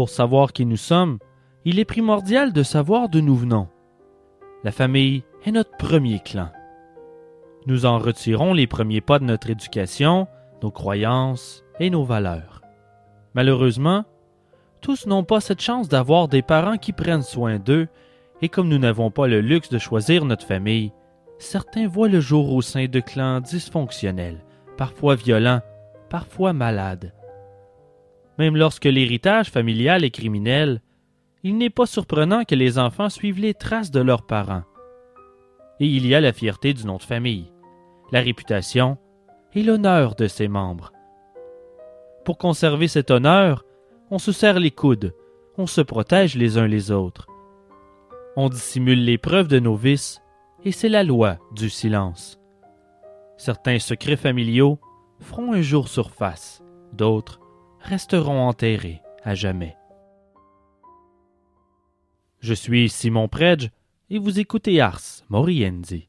Pour savoir qui nous sommes, il est primordial de savoir d'où nous venons. La famille est notre premier clan. Nous en retirons les premiers pas de notre éducation, nos croyances et nos valeurs. Malheureusement, tous n'ont pas cette chance d'avoir des parents qui prennent soin d'eux, et comme nous n'avons pas le luxe de choisir notre famille, certains voient le jour au sein de clans dysfonctionnels, parfois violents, parfois malades. Même lorsque l'héritage familial est criminel, il n'est pas surprenant que les enfants suivent les traces de leurs parents. Et il y a la fierté du nom de famille, la réputation et l'honneur de ses membres. Pour conserver cet honneur, on se serre les coudes, on se protège les uns les autres. On dissimule les preuves de nos vices, et c'est la loi du silence. Certains secrets familiaux feront un jour surface, d'autres resteront enterrés à jamais. Je suis Simon Predge et vous écoutez Ars Moriendi.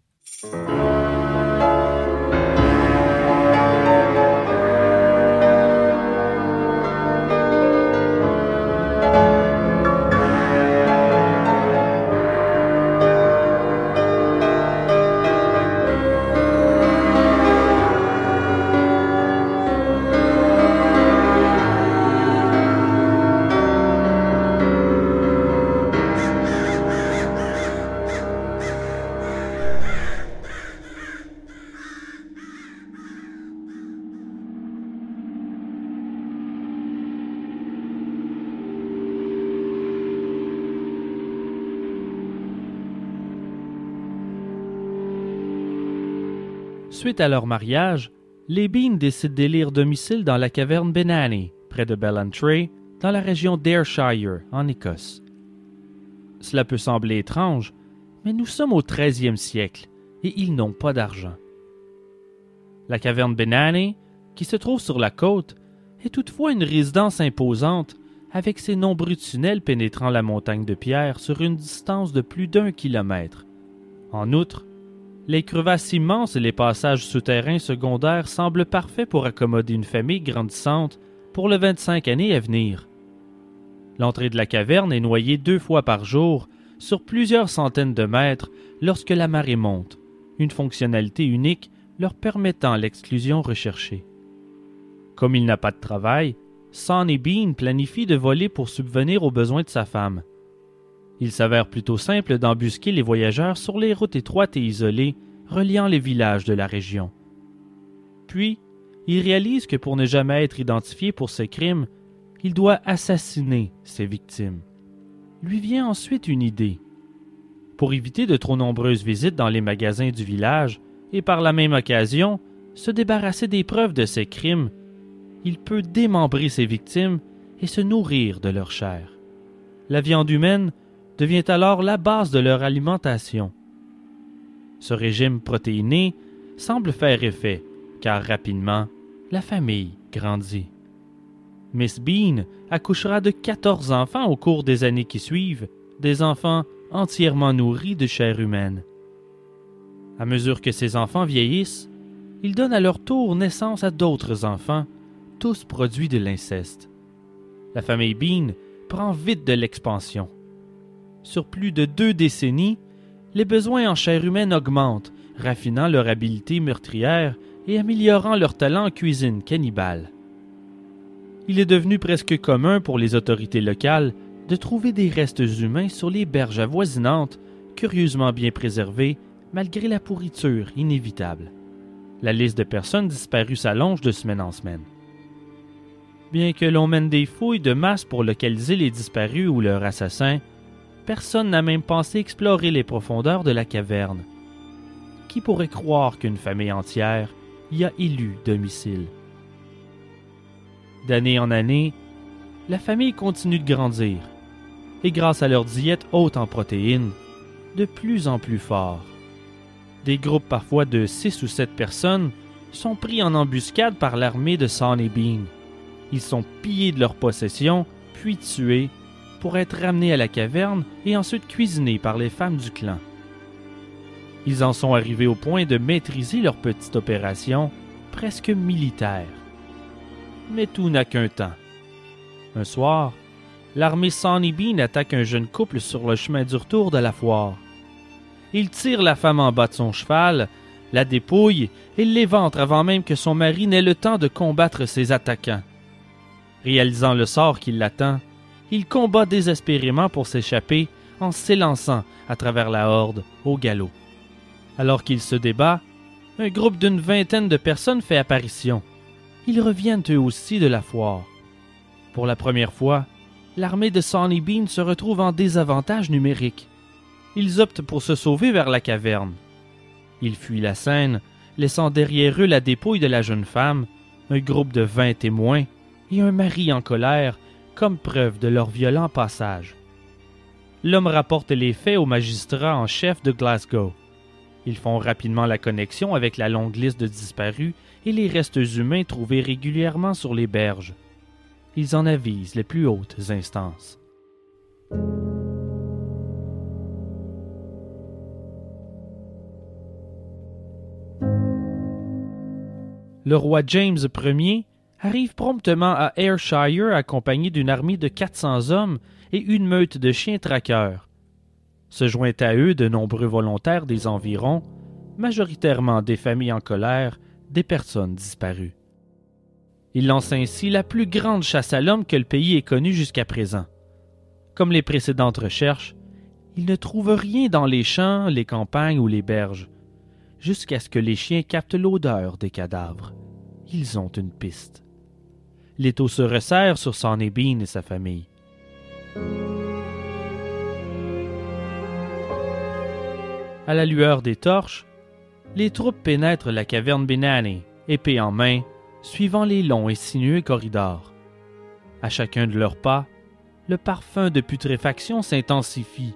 Suite à leur mariage, les Bean décident d'élire domicile dans la caverne Benani, près de Ballantrae, dans la région d'Ayrshire, en Écosse. Cela peut sembler étrange, mais nous sommes au XIIIe siècle et ils n'ont pas d'argent. La caverne Benani, qui se trouve sur la côte, est toutefois une résidence imposante avec ses nombreux tunnels pénétrant la montagne de pierre sur une distance de plus d'un kilomètre. En outre, les crevasses immenses et les passages souterrains secondaires semblent parfaits pour accommoder une famille grandissante pour les 25 années à venir. L'entrée de la caverne est noyée deux fois par jour sur plusieurs centaines de mètres lorsque la marée monte, une fonctionnalité unique leur permettant l'exclusion recherchée. Comme il n'a pas de travail, Sonny Bean planifie de voler pour subvenir aux besoins de sa femme. Il s'avère plutôt simple d'embusquer les voyageurs sur les routes étroites et isolées reliant les villages de la région. Puis, il réalise que pour ne jamais être identifié pour ses crimes, il doit assassiner ses victimes. Lui vient ensuite une idée. Pour éviter de trop nombreuses visites dans les magasins du village et par la même occasion se débarrasser des preuves de ses crimes, il peut démembrer ses victimes et se nourrir de leur chair. La viande humaine devient alors la base de leur alimentation. Ce régime protéiné semble faire effet, car rapidement, la famille grandit. Miss Bean accouchera de 14 enfants au cours des années qui suivent, des enfants entièrement nourris de chair humaine. À mesure que ces enfants vieillissent, ils donnent à leur tour naissance à d'autres enfants, tous produits de l'inceste. La famille Bean prend vite de l'expansion. Sur plus de deux décennies, les besoins en chair humaine augmentent, raffinant leur habileté meurtrière et améliorant leur talent en cuisine cannibale. Il est devenu presque commun pour les autorités locales de trouver des restes humains sur les berges avoisinantes, curieusement bien préservées malgré la pourriture inévitable. La liste de personnes disparues s'allonge de semaine en semaine. Bien que l'on mène des fouilles de masse pour localiser les disparus ou leurs assassins, personne n'a même pensé explorer les profondeurs de la caverne. Qui pourrait croire qu'une famille entière y a élu domicile? D'année en année, la famille continue de grandir, et grâce à leur diète haute en protéines, de plus en plus fort. Des groupes parfois de six ou sept personnes sont pris en embuscade par l'armée de Sonny Bean. Ils sont pillés de leurs possessions, puis tués pour être ramenés à la caverne et ensuite cuisinés par les femmes du clan. Ils en sont arrivés au point de maîtriser leur petite opération, presque militaire. Mais tout n'a qu'un temps. Un soir, l'armée Sonny Bean attaque un jeune couple sur le chemin du retour de la foire. Il tire la femme en bas de son cheval, la dépouille et l'éventre avant même que son mari n'ait le temps de combattre ses attaquants. Réalisant le sort qui l'attend, il combat désespérément pour s'échapper en s'élançant à travers la horde au galop. Alors qu'il se débat, un groupe d'une vingtaine de personnes fait apparition. Ils reviennent eux aussi de la foire. Pour la première fois, l'armée de Sonny Bean se retrouve en désavantage numérique. Ils optent pour se sauver vers la caverne. Ils fuient la scène, laissant derrière eux la dépouille de la jeune femme, un groupe de vingt témoins et un mari en colère comme preuve de leur violent passage. L'homme rapporte les faits au magistrat en chef de Glasgow. Ils font rapidement la connexion avec la longue liste de disparus et les restes humains trouvés régulièrement sur les berges. Ils en avisent les plus hautes instances. Le roi James Ier arrive promptement à Ayrshire accompagné d'une armée de 400 hommes et une meute de chiens traqueurs. Se joint à eux de nombreux volontaires des environs, majoritairement des familles en colère, des personnes disparues. Il lance ainsi la plus grande chasse à l'homme que le pays ait connue jusqu'à présent. Comme les précédentes recherches, il ne trouve rien dans les champs, les campagnes ou les berges, jusqu'à ce que les chiens captent l'odeur des cadavres. Ils ont une piste. L'étau se resserre sur Sonny Bean et sa famille. À la lueur des torches, les troupes pénètrent la caverne Benani, épée en main, suivant les longs et sinueux corridors. À chacun de leurs pas, le parfum de putréfaction s'intensifie.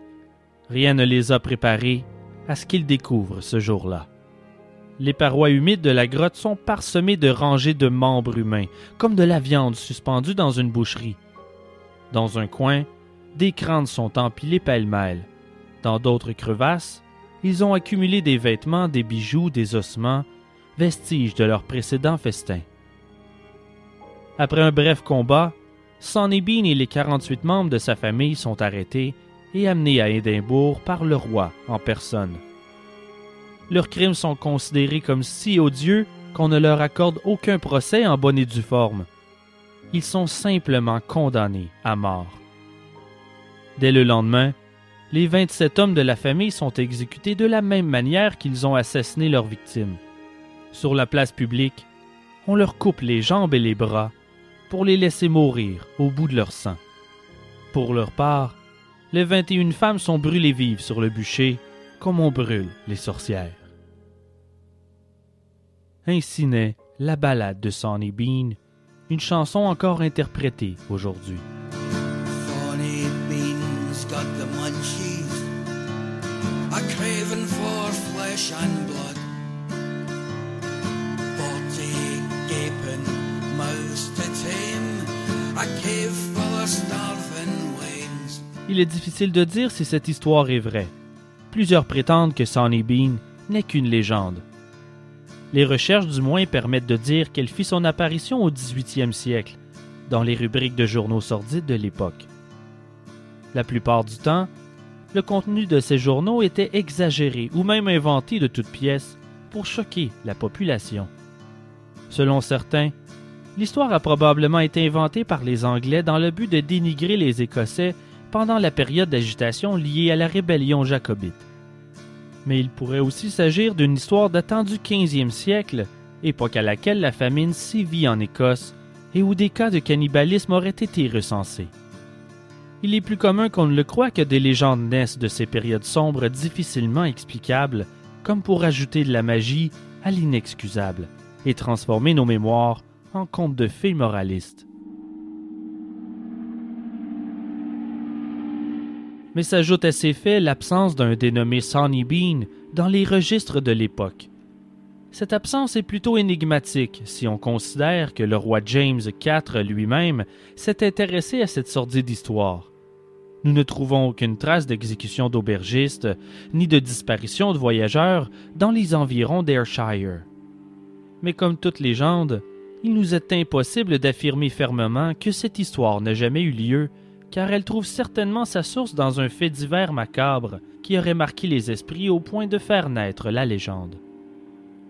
Rien ne les a préparés à ce qu'ils découvrent ce jour-là. Les parois humides de la grotte sont parsemées de rangées de membres humains, comme de la viande suspendue dans une boucherie. Dans un coin, des crânes sont empilés pêle-mêle. Dans d'autres crevasses, ils ont accumulé des vêtements, des bijoux, des ossements, vestiges de leur précédent festin. Après un bref combat, Sonny et les 48 membres de sa famille sont arrêtés et amenés à Édimbourg par le roi en personne leurs crimes sont considérés comme si odieux qu'on ne leur accorde aucun procès en bonne et due forme. Ils sont simplement condamnés à mort. Dès le lendemain, les 27 hommes de la famille sont exécutés de la même manière qu'ils ont assassiné leurs victimes. Sur la place publique, on leur coupe les jambes et les bras pour les laisser mourir au bout de leur sang. Pour leur part, les 21 femmes sont brûlées vives sur le bûcher comme on brûle les sorcières. Ainsi naît la ballade de Sonny Bean, une chanson encore interprétée aujourd'hui. Sonny Bean's got the munchies, a craving for flesh and blood. Forty gaping mouths to tame, a cave full of starving wains. Il est difficile de dire si cette histoire est vraie. Plusieurs prétendent que Sonny Bean n'est qu'une légende. Les recherches du moins permettent de dire qu'elle fit son apparition au 18e siècle, dans les rubriques de journaux sordides de l'époque. La plupart du temps, le contenu de ces journaux était exagéré ou même inventé de toutes pièces pour choquer la population. Selon certains, l'histoire a probablement été inventée par les Anglais dans le but de dénigrer les Écossais pendant la période d'agitation liée à la rébellion jacobite. Mais il pourrait aussi s'agir d'une histoire datant du 15e siècle, époque à laquelle la famine sévit en Écosse et où des cas de cannibalisme auraient été recensés. Il est plus commun qu'on ne le croit que des légendes naissent de ces périodes sombres difficilement explicables, comme pour ajouter de la magie à l'inexcusable et transformer nos mémoires en contes de fées moralistes. Mais s'ajoute à ces faits l'absence d'un dénommé Sonny Bean dans les registres de l'époque. Cette absence est plutôt énigmatique si on considère que le roi James IV lui-même s'est intéressé à cette sordide histoire. Nous ne trouvons aucune trace d'exécution d'aubergistes ni de disparition de voyageurs dans les environs d'Ayrshire. Mais comme toute légende, il nous est impossible d'affirmer fermement que cette histoire n'a jamais eu lieu car elle trouve certainement sa source dans un fait divers macabre qui aurait marqué les esprits au point de faire naître la légende.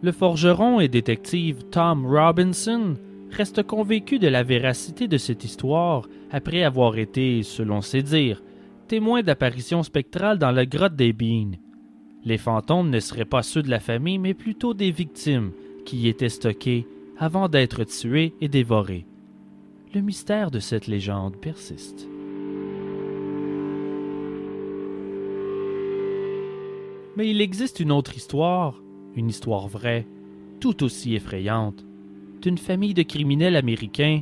Le forgeron et détective Tom Robinson reste convaincu de la véracité de cette histoire après avoir été, selon ses dires, témoin d'apparitions spectrales dans la grotte des Beans. Les fantômes ne seraient pas ceux de la famille, mais plutôt des victimes qui y étaient stockées avant d'être tuées et dévorées. Le mystère de cette légende persiste. Mais il existe une autre histoire, une histoire vraie, tout aussi effrayante, d'une famille de criminels américains,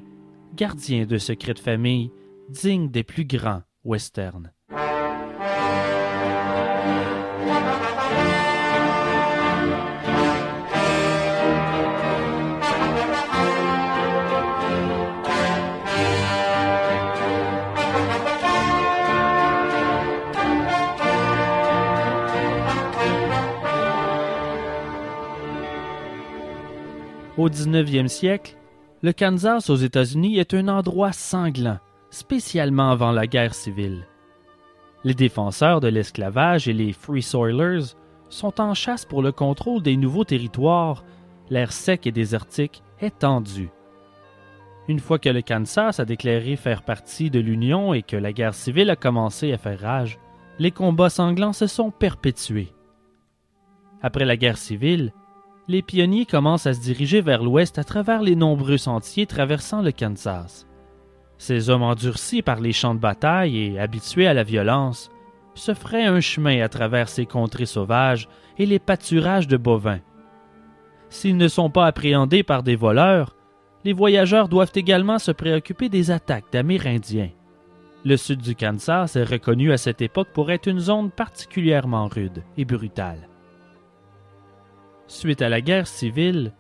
gardiens de secrets de famille, dignes des plus grands westerns. Au 19e siècle, le Kansas aux États-Unis est un endroit sanglant, spécialement avant la guerre civile. Les défenseurs de l'esclavage et les Free Soilers sont en chasse pour le contrôle des nouveaux territoires, l'air sec et désertique est tendu. Une fois que le Kansas a déclaré faire partie de l'Union et que la guerre civile a commencé à faire rage, les combats sanglants se sont perpétués. Après la guerre civile, les pionniers commencent à se diriger vers l'ouest à travers les nombreux sentiers traversant le Kansas. Ces hommes endurcis par les champs de bataille et habitués à la violence se feraient un chemin à travers ces contrées sauvages et les pâturages de bovins. S'ils ne sont pas appréhendés par des voleurs, les voyageurs doivent également se préoccuper des attaques d'Amérindiens. Le sud du Kansas est reconnu à cette époque pour être une zone particulièrement rude et brutale. Suite à la guerre civile,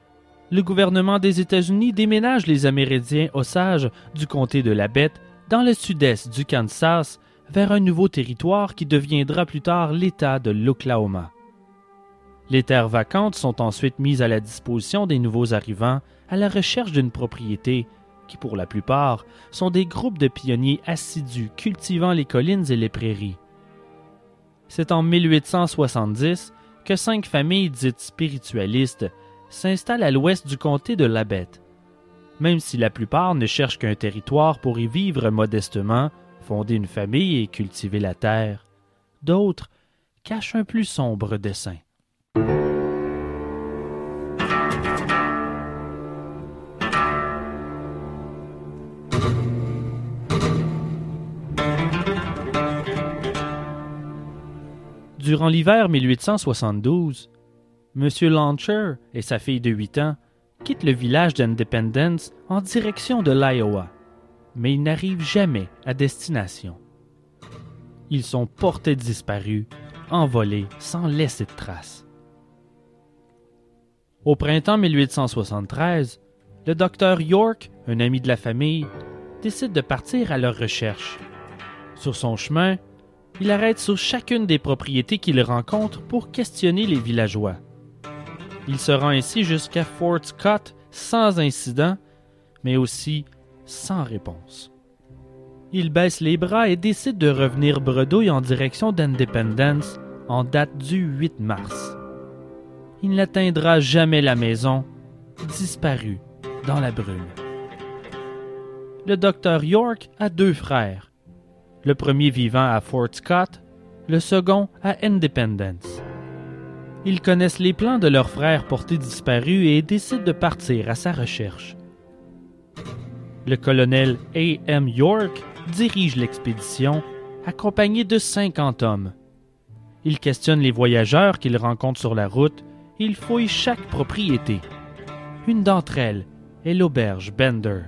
le gouvernement des États-Unis déménage les Amérindiens Osages du comté de la Bête dans le sud-est du Kansas vers un nouveau territoire qui deviendra plus tard l'État de l'Oklahoma. Les terres vacantes sont ensuite mises à la disposition des nouveaux arrivants à la recherche d'une propriété qui, pour la plupart, sont des groupes de pionniers assidus cultivant les collines et les prairies. C'est en 1870 que cinq familles dites spiritualistes s'installent à l'ouest du comté de Labette. Même si la plupart ne cherchent qu'un territoire pour y vivre modestement, fonder une famille et cultiver la terre, d'autres cachent un plus sombre dessein. Durant l'hiver 1872, M. Launcher et sa fille de 8 ans quittent le village d'Independence en direction de l'Iowa, mais ils n'arrivent jamais à destination. Ils sont portés disparus, envolés sans laisser de traces. Au printemps 1873, le docteur York, un ami de la famille, décide de partir à leur recherche. Sur son chemin, il arrête sur chacune des propriétés qu'il rencontre pour questionner les villageois. Il se rend ainsi jusqu'à Fort Scott sans incident, mais aussi sans réponse. Il baisse les bras et décide de revenir bredouille en direction d'Independence en date du 8 mars. Il n'atteindra jamais la maison, disparu dans la brume. Le docteur York a deux frères, le premier vivant à Fort Scott, le second à Independence. Ils connaissent les plans de leur frère porté disparu et décident de partir à sa recherche. Le colonel A. M. York dirige l'expédition, accompagné de 50 hommes. Il questionne les voyageurs qu'il rencontre sur la route et il fouille chaque propriété. Une d'entre elles est l'auberge Bender.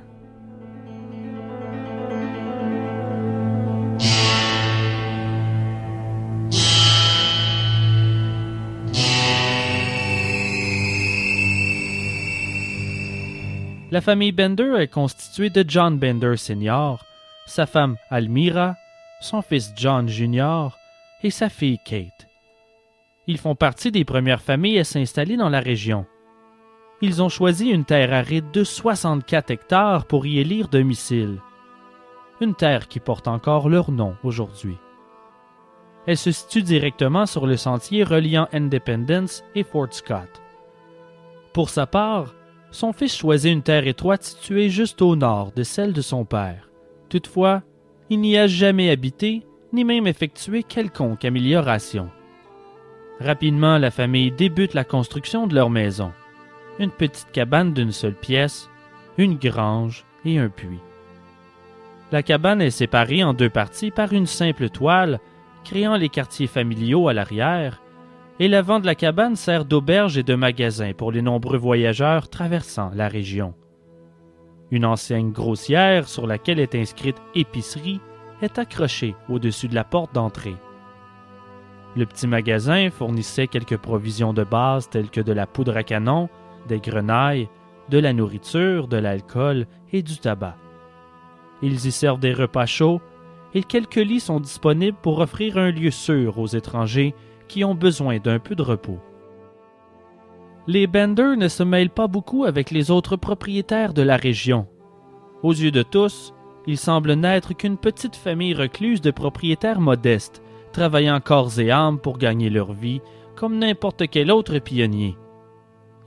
La famille Bender est constituée de John Bender Sr., sa femme Almira, son fils John Jr. et sa fille Kate. Ils font partie des premières familles à s'installer dans la région. Ils ont choisi une terre aride de 64 hectares pour y élire domicile. une terre qui porte encore leur nom aujourd'hui. Elle se situe directement sur le sentier reliant Independence et Fort Scott. Pour sa part, son fils choisit une terre étroite située juste au nord de celle de son père. Toutefois, il n'y a jamais habité, ni même effectué quelconque amélioration. Rapidement, la famille débute la construction de leur maison. Une petite cabane d'une seule pièce, une grange et un puits. La cabane est séparée en deux parties par une simple toile, créant les quartiers familiaux à l'arrière, et l'avant de la cabane sert d'auberge et de magasin pour les nombreux voyageurs traversant la région. Une enseigne grossière sur laquelle est inscrite épicerie est accrochée au-dessus de la porte d'entrée. Le petit magasin fournissait quelques provisions de base telles que de la poudre à canon, des grenailles, de la nourriture, de l'alcool et du tabac. Ils y servent des repas chauds et quelques lits sont disponibles pour offrir un lieu sûr aux étrangers qui ont besoin d'un peu de repos. Les Bender ne se mêlent pas beaucoup avec les autres propriétaires de la région. Aux yeux de tous, ils semblent n'être qu'une petite famille recluse de propriétaires modestes, travaillant corps et âme pour gagner leur vie, comme n'importe quel autre pionnier.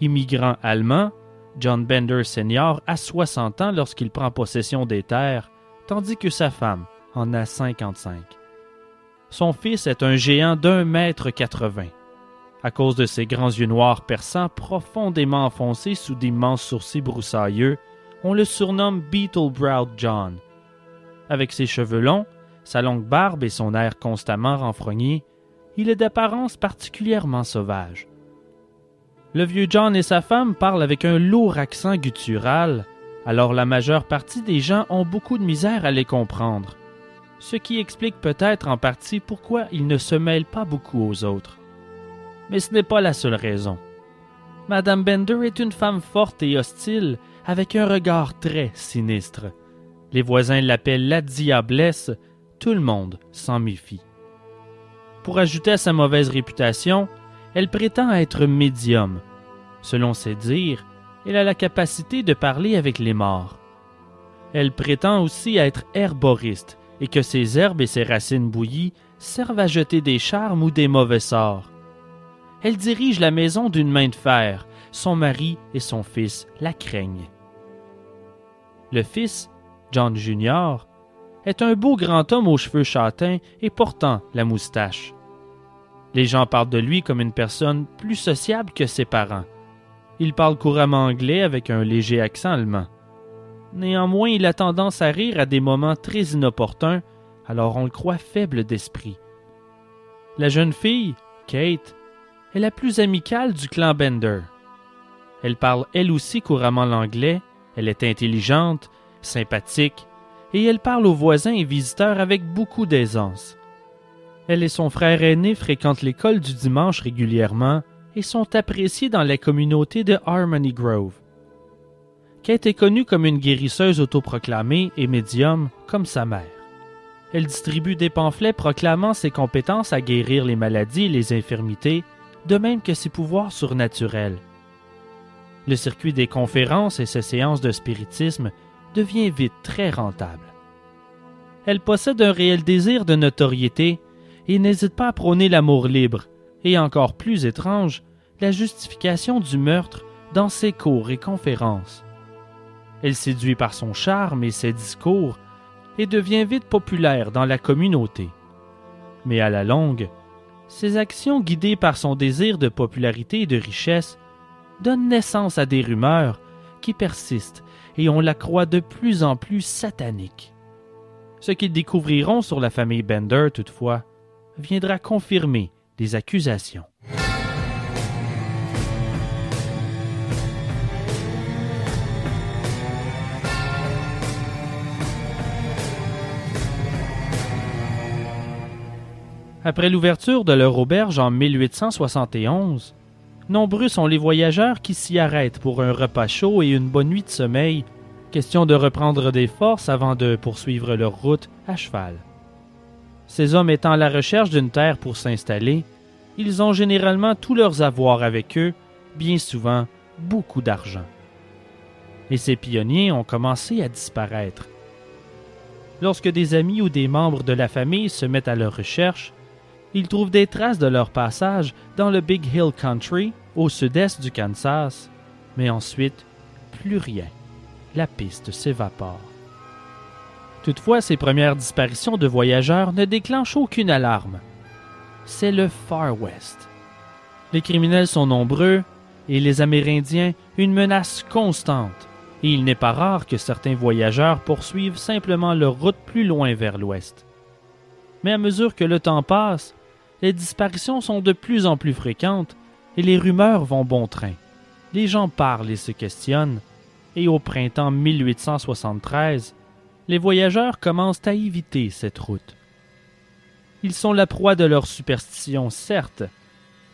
Immigrant allemand, John Bender Senior a 60 ans lorsqu'il prend possession des terres, tandis que sa femme en a 55. Son fils est un géant d'un mètre quatre-vingts. À cause de ses grands yeux noirs perçants profondément enfoncés sous d'immenses sourcils broussailleux, on le surnomme Beetle Browed John. Avec ses cheveux longs, sa longue barbe et son air constamment renfrogné, il est d'apparence particulièrement sauvage. Le vieux John et sa femme parlent avec un lourd accent guttural, alors la majeure partie des gens ont beaucoup de misère à les comprendre ce qui explique peut-être en partie pourquoi il ne se mêle pas beaucoup aux autres. Mais ce n'est pas la seule raison. Madame Bender est une femme forte et hostile, avec un regard très sinistre. Les voisins l'appellent la diablesse, tout le monde s'en méfie. Pour ajouter à sa mauvaise réputation, elle prétend être médium. Selon ses dires, elle a la capacité de parler avec les morts. Elle prétend aussi être herboriste, et que ses herbes et ses racines bouillies servent à jeter des charmes ou des mauvais sorts. Elle dirige la maison d'une main de fer, son mari et son fils la craignent. Le fils, John Jr., est un beau grand homme aux cheveux châtains et portant la moustache. Les gens parlent de lui comme une personne plus sociable que ses parents. Il parle couramment anglais avec un léger accent allemand. Néanmoins, il a tendance à rire à des moments très inopportuns, alors on le croit faible d'esprit. La jeune fille, Kate, est la plus amicale du clan Bender. Elle parle elle aussi couramment l'anglais, elle est intelligente, sympathique, et elle parle aux voisins et visiteurs avec beaucoup d'aisance. Elle et son frère aîné fréquentent l'école du dimanche régulièrement et sont appréciés dans la communauté de Harmony Grove. Est connue comme une guérisseuse autoproclamée et médium comme sa mère. Elle distribue des pamphlets proclamant ses compétences à guérir les maladies et les infirmités, de même que ses pouvoirs surnaturels. Le circuit des conférences et ses séances de spiritisme devient vite très rentable. Elle possède un réel désir de notoriété et n'hésite pas à prôner l'amour libre et encore plus étrange, la justification du meurtre dans ses cours et conférences. Elle séduit par son charme et ses discours et devient vite populaire dans la communauté. Mais à la longue, ses actions guidées par son désir de popularité et de richesse donnent naissance à des rumeurs qui persistent et on la croit de plus en plus satanique. Ce qu'ils découvriront sur la famille Bender, toutefois, viendra confirmer les accusations. Après l'ouverture de leur auberge en 1871, nombreux sont les voyageurs qui s'y arrêtent pour un repas chaud et une bonne nuit de sommeil, question de reprendre des forces avant de poursuivre leur route à cheval. Ces hommes étant à la recherche d'une terre pour s'installer, ils ont généralement tous leurs avoirs avec eux, bien souvent beaucoup d'argent. Et ces pionniers ont commencé à disparaître. Lorsque des amis ou des membres de la famille se mettent à leur recherche, ils trouvent des traces de leur passage dans le Big Hill Country, au sud-est du Kansas, mais ensuite, plus rien. La piste s'évapore. Toutefois, ces premières disparitions de voyageurs ne déclenchent aucune alarme. C'est le Far West. Les criminels sont nombreux et les Amérindiens une menace constante, et il n'est pas rare que certains voyageurs poursuivent simplement leur route plus loin vers l'ouest. Mais à mesure que le temps passe, les disparitions sont de plus en plus fréquentes et les rumeurs vont bon train. Les gens parlent et se questionnent, et au printemps 1873, les voyageurs commencent à éviter cette route. Ils sont la proie de leur superstition, certes,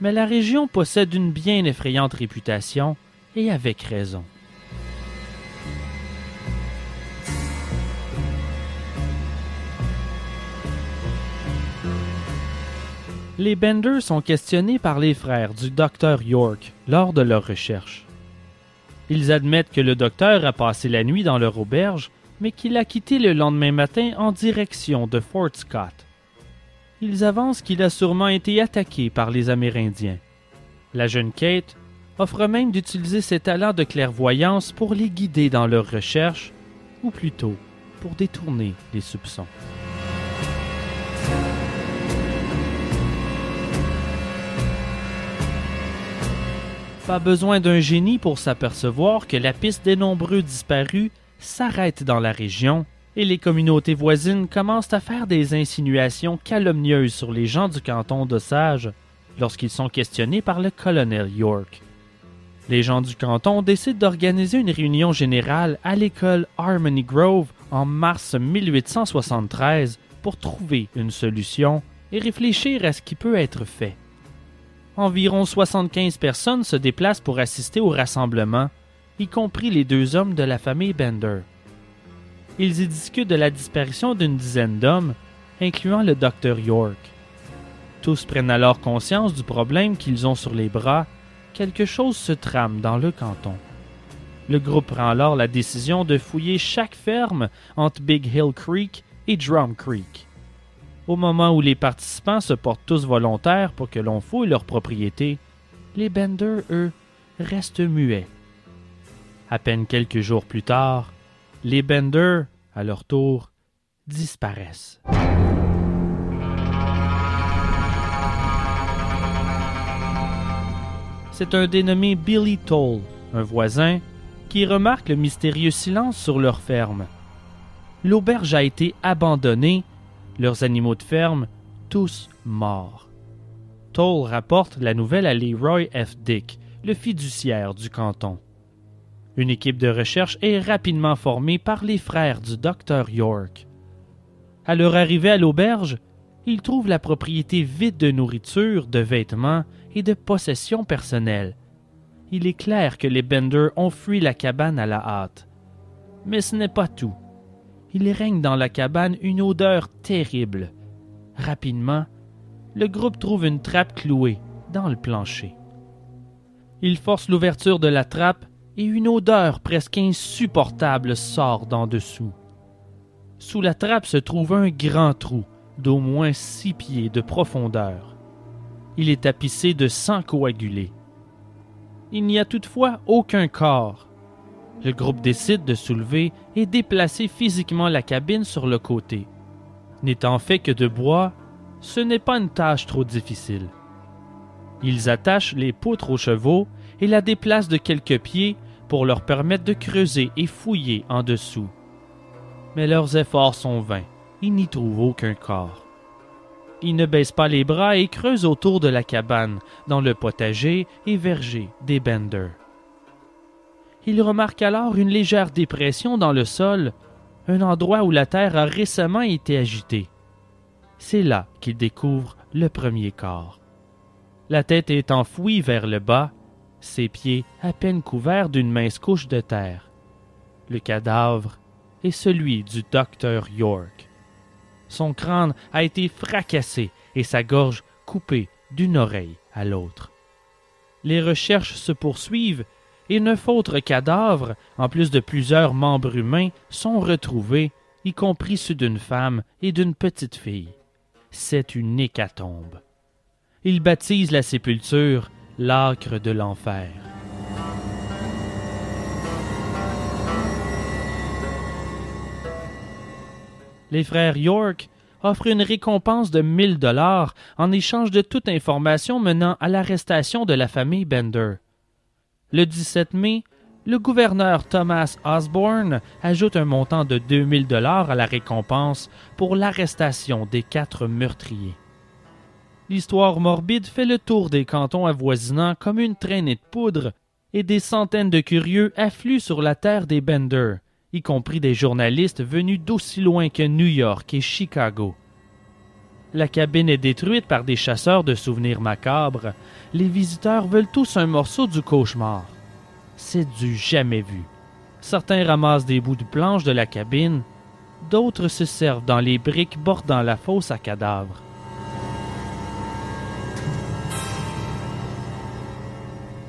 mais la région possède une bien effrayante réputation, et avec raison. Les Benders sont questionnés par les frères du docteur York lors de leurs recherches. Ils admettent que le docteur a passé la nuit dans leur auberge, mais qu'il a quitté le lendemain matin en direction de Fort Scott. Ils avancent qu'il a sûrement été attaqué par les Amérindiens. La jeune Kate offre même d'utiliser ses talents de clairvoyance pour les guider dans leurs recherches, ou plutôt pour détourner les soupçons. Pas besoin d'un génie pour s'apercevoir que la piste des nombreux disparus s'arrête dans la région et les communautés voisines commencent à faire des insinuations calomnieuses sur les gens du canton d'Osage lorsqu'ils sont questionnés par le colonel York. Les gens du canton décident d'organiser une réunion générale à l'école Harmony Grove en mars 1873 pour trouver une solution et réfléchir à ce qui peut être fait. Environ 75 personnes se déplacent pour assister au rassemblement, y compris les deux hommes de la famille Bender. Ils y discutent de la disparition d'une dizaine d'hommes, incluant le docteur York. Tous prennent alors conscience du problème qu'ils ont sur les bras. Quelque chose se trame dans le canton. Le groupe prend alors la décision de fouiller chaque ferme entre Big Hill Creek et Drum Creek. Au moment où les participants se portent tous volontaires pour que l'on fouille leur propriété, les Bender, eux, restent muets. À peine quelques jours plus tard, les Bender, à leur tour, disparaissent. C'est un dénommé Billy Toll, un voisin, qui remarque le mystérieux silence sur leur ferme. L'auberge a été abandonnée leurs animaux de ferme, tous morts. Toll rapporte la nouvelle à Leroy F. Dick, le fiduciaire du canton. Une équipe de recherche est rapidement formée par les frères du docteur York. À leur arrivée à l'auberge, ils trouvent la propriété vide de nourriture, de vêtements et de possessions personnelles. Il est clair que les Bender ont fui la cabane à la hâte. Mais ce n'est pas tout il règne dans la cabane une odeur terrible. Rapidement, le groupe trouve une trappe clouée dans le plancher. Il force l'ouverture de la trappe et une odeur presque insupportable sort d'en dessous. Sous la trappe se trouve un grand trou d'au moins six pieds de profondeur. Il est tapissé de sang coagulé. Il n'y a toutefois aucun corps, le groupe décide de soulever et déplacer physiquement la cabine sur le côté. N'étant fait que de bois, ce n'est pas une tâche trop difficile. Ils attachent les poutres aux chevaux et la déplacent de quelques pieds pour leur permettre de creuser et fouiller en dessous. Mais leurs efforts sont vains, ils n'y trouvent aucun corps. Ils ne baissent pas les bras et creusent autour de la cabane, dans le potager et verger des Benders il remarque alors une légère dépression dans le sol, un endroit où la terre a récemment été agitée. C'est là qu'il découvre le premier corps. La tête est enfouie vers le bas, ses pieds à peine couverts d'une mince couche de terre. Le cadavre est celui du docteur York. Son crâne a été fracassé et sa gorge coupée d'une oreille à l'autre. Les recherches se poursuivent et neuf autres cadavres, en plus de plusieurs membres humains, sont retrouvés, y compris ceux d'une femme et d'une petite fille. C'est une hécatombe. Ils baptisent la sépulture l'âcre de l'enfer. Les frères York offrent une récompense de 1000 dollars en échange de toute information menant à l'arrestation de la famille Bender. Le 17 mai, le gouverneur Thomas Osborne ajoute un montant de 2000 dollars à la récompense pour l'arrestation des quatre meurtriers. L'histoire morbide fait le tour des cantons avoisinants comme une traînée de poudre, et des centaines de curieux affluent sur la terre des Bender, y compris des journalistes venus d'aussi loin que New York et Chicago. La cabine est détruite par des chasseurs de souvenirs macabres. Les visiteurs veulent tous un morceau du cauchemar. C'est du jamais vu. Certains ramassent des bouts de planche de la cabine, d'autres se servent dans les briques bordant la fosse à cadavres.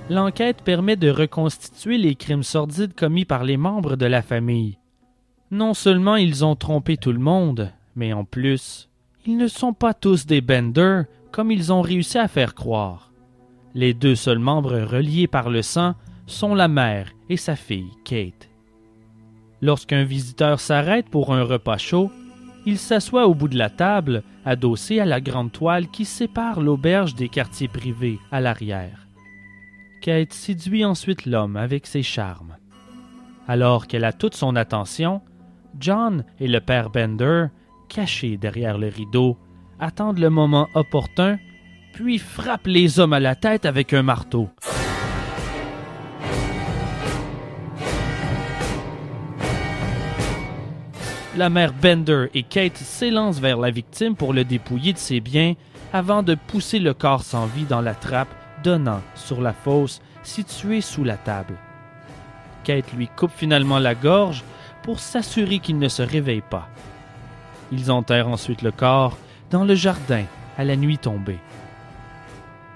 L'enquête permet de reconstituer les crimes sordides commis par les membres de la famille. Non seulement ils ont trompé tout le monde, mais en plus, ils ne sont pas tous des Bender comme ils ont réussi à faire croire. Les deux seuls membres reliés par le sang sont la mère et sa fille, Kate. Lorsqu'un visiteur s'arrête pour un repas chaud, il s'assoit au bout de la table, adossé à la grande toile qui sépare l'auberge des quartiers privés à l'arrière. Kate séduit ensuite l'homme avec ses charmes. Alors qu'elle a toute son attention, John et le père Bender, cachés derrière le rideau, attendent le moment opportun, puis frappent les hommes à la tête avec un marteau. La mère Bender et Kate s'élancent vers la victime pour le dépouiller de ses biens avant de pousser le corps sans vie dans la trappe donnant sur la fosse située sous la table. Kate lui coupe finalement la gorge pour s'assurer qu'il ne se réveille pas. Ils enterrent ensuite le corps dans le jardin à la nuit tombée.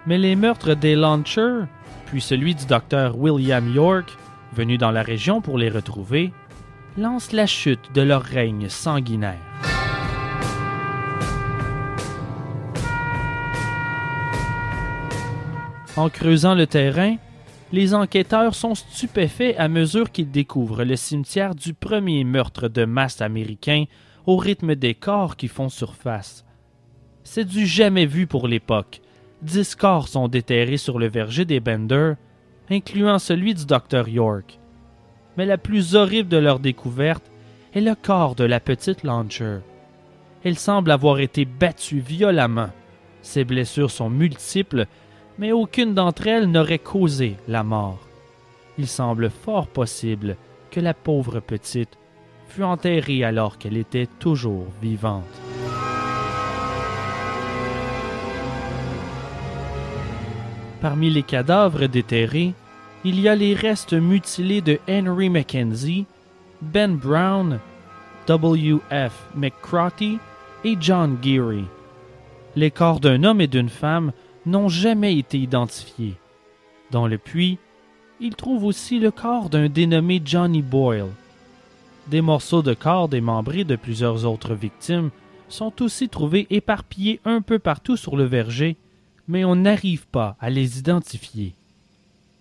Mais les meurtres des Launchers, puis celui du docteur William York, venu dans la région pour les retrouver, lancent la chute de leur règne sanguinaire. En creusant le terrain, les enquêteurs sont stupéfaits à mesure qu'ils découvrent le cimetière du premier meurtre de masse américain au rythme des corps qui font surface. C'est du jamais vu pour l'époque. Dix corps sont déterrés sur le verger des Bender, incluant celui du docteur York. Mais la plus horrible de leur découverte est le corps de la petite Launcher. Elle semble avoir été battue violemment. Ses blessures sont multiples mais aucune d'entre elles n'aurait causé la mort. Il semble fort possible que la pauvre petite fut enterrée alors qu'elle était toujours vivante. Parmi les cadavres déterrés, il y a les restes mutilés de Henry Mackenzie, Ben Brown, W. F. McCrotty et John Geary. Les corps d'un homme et d'une femme n'ont jamais été identifiés. Dans le puits, il trouve aussi le corps d'un dénommé Johnny Boyle. Des morceaux de corps démembrés de plusieurs autres victimes sont aussi trouvés éparpillés un peu partout sur le verger, mais on n'arrive pas à les identifier.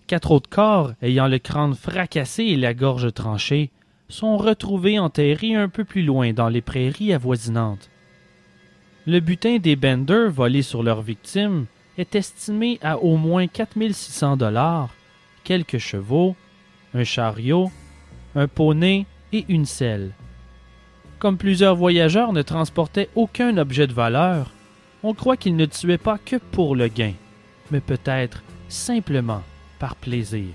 Quatre autres corps, ayant le crâne fracassé et la gorge tranchée, sont retrouvés enterrés un peu plus loin dans les prairies avoisinantes. Le butin des Bender volés sur leurs victimes est estimé à au moins 4600 dollars, quelques chevaux, un chariot, un poney et une selle. Comme plusieurs voyageurs ne transportaient aucun objet de valeur, on croit qu'ils ne tuaient pas que pour le gain, mais peut-être simplement par plaisir.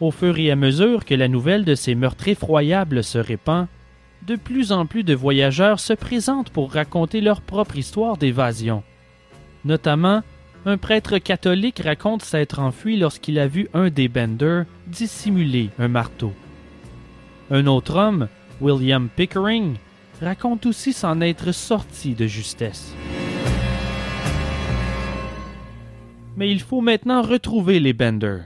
Au fur et à mesure que la nouvelle de ces meurtres effroyables se répand, de plus en plus de voyageurs se présentent pour raconter leur propre histoire d'évasion. Notamment, un prêtre catholique raconte s'être enfui lorsqu'il a vu un des Bender dissimuler un marteau. Un autre homme, William Pickering, raconte aussi s'en être sorti de justesse. Mais il faut maintenant retrouver les Bender.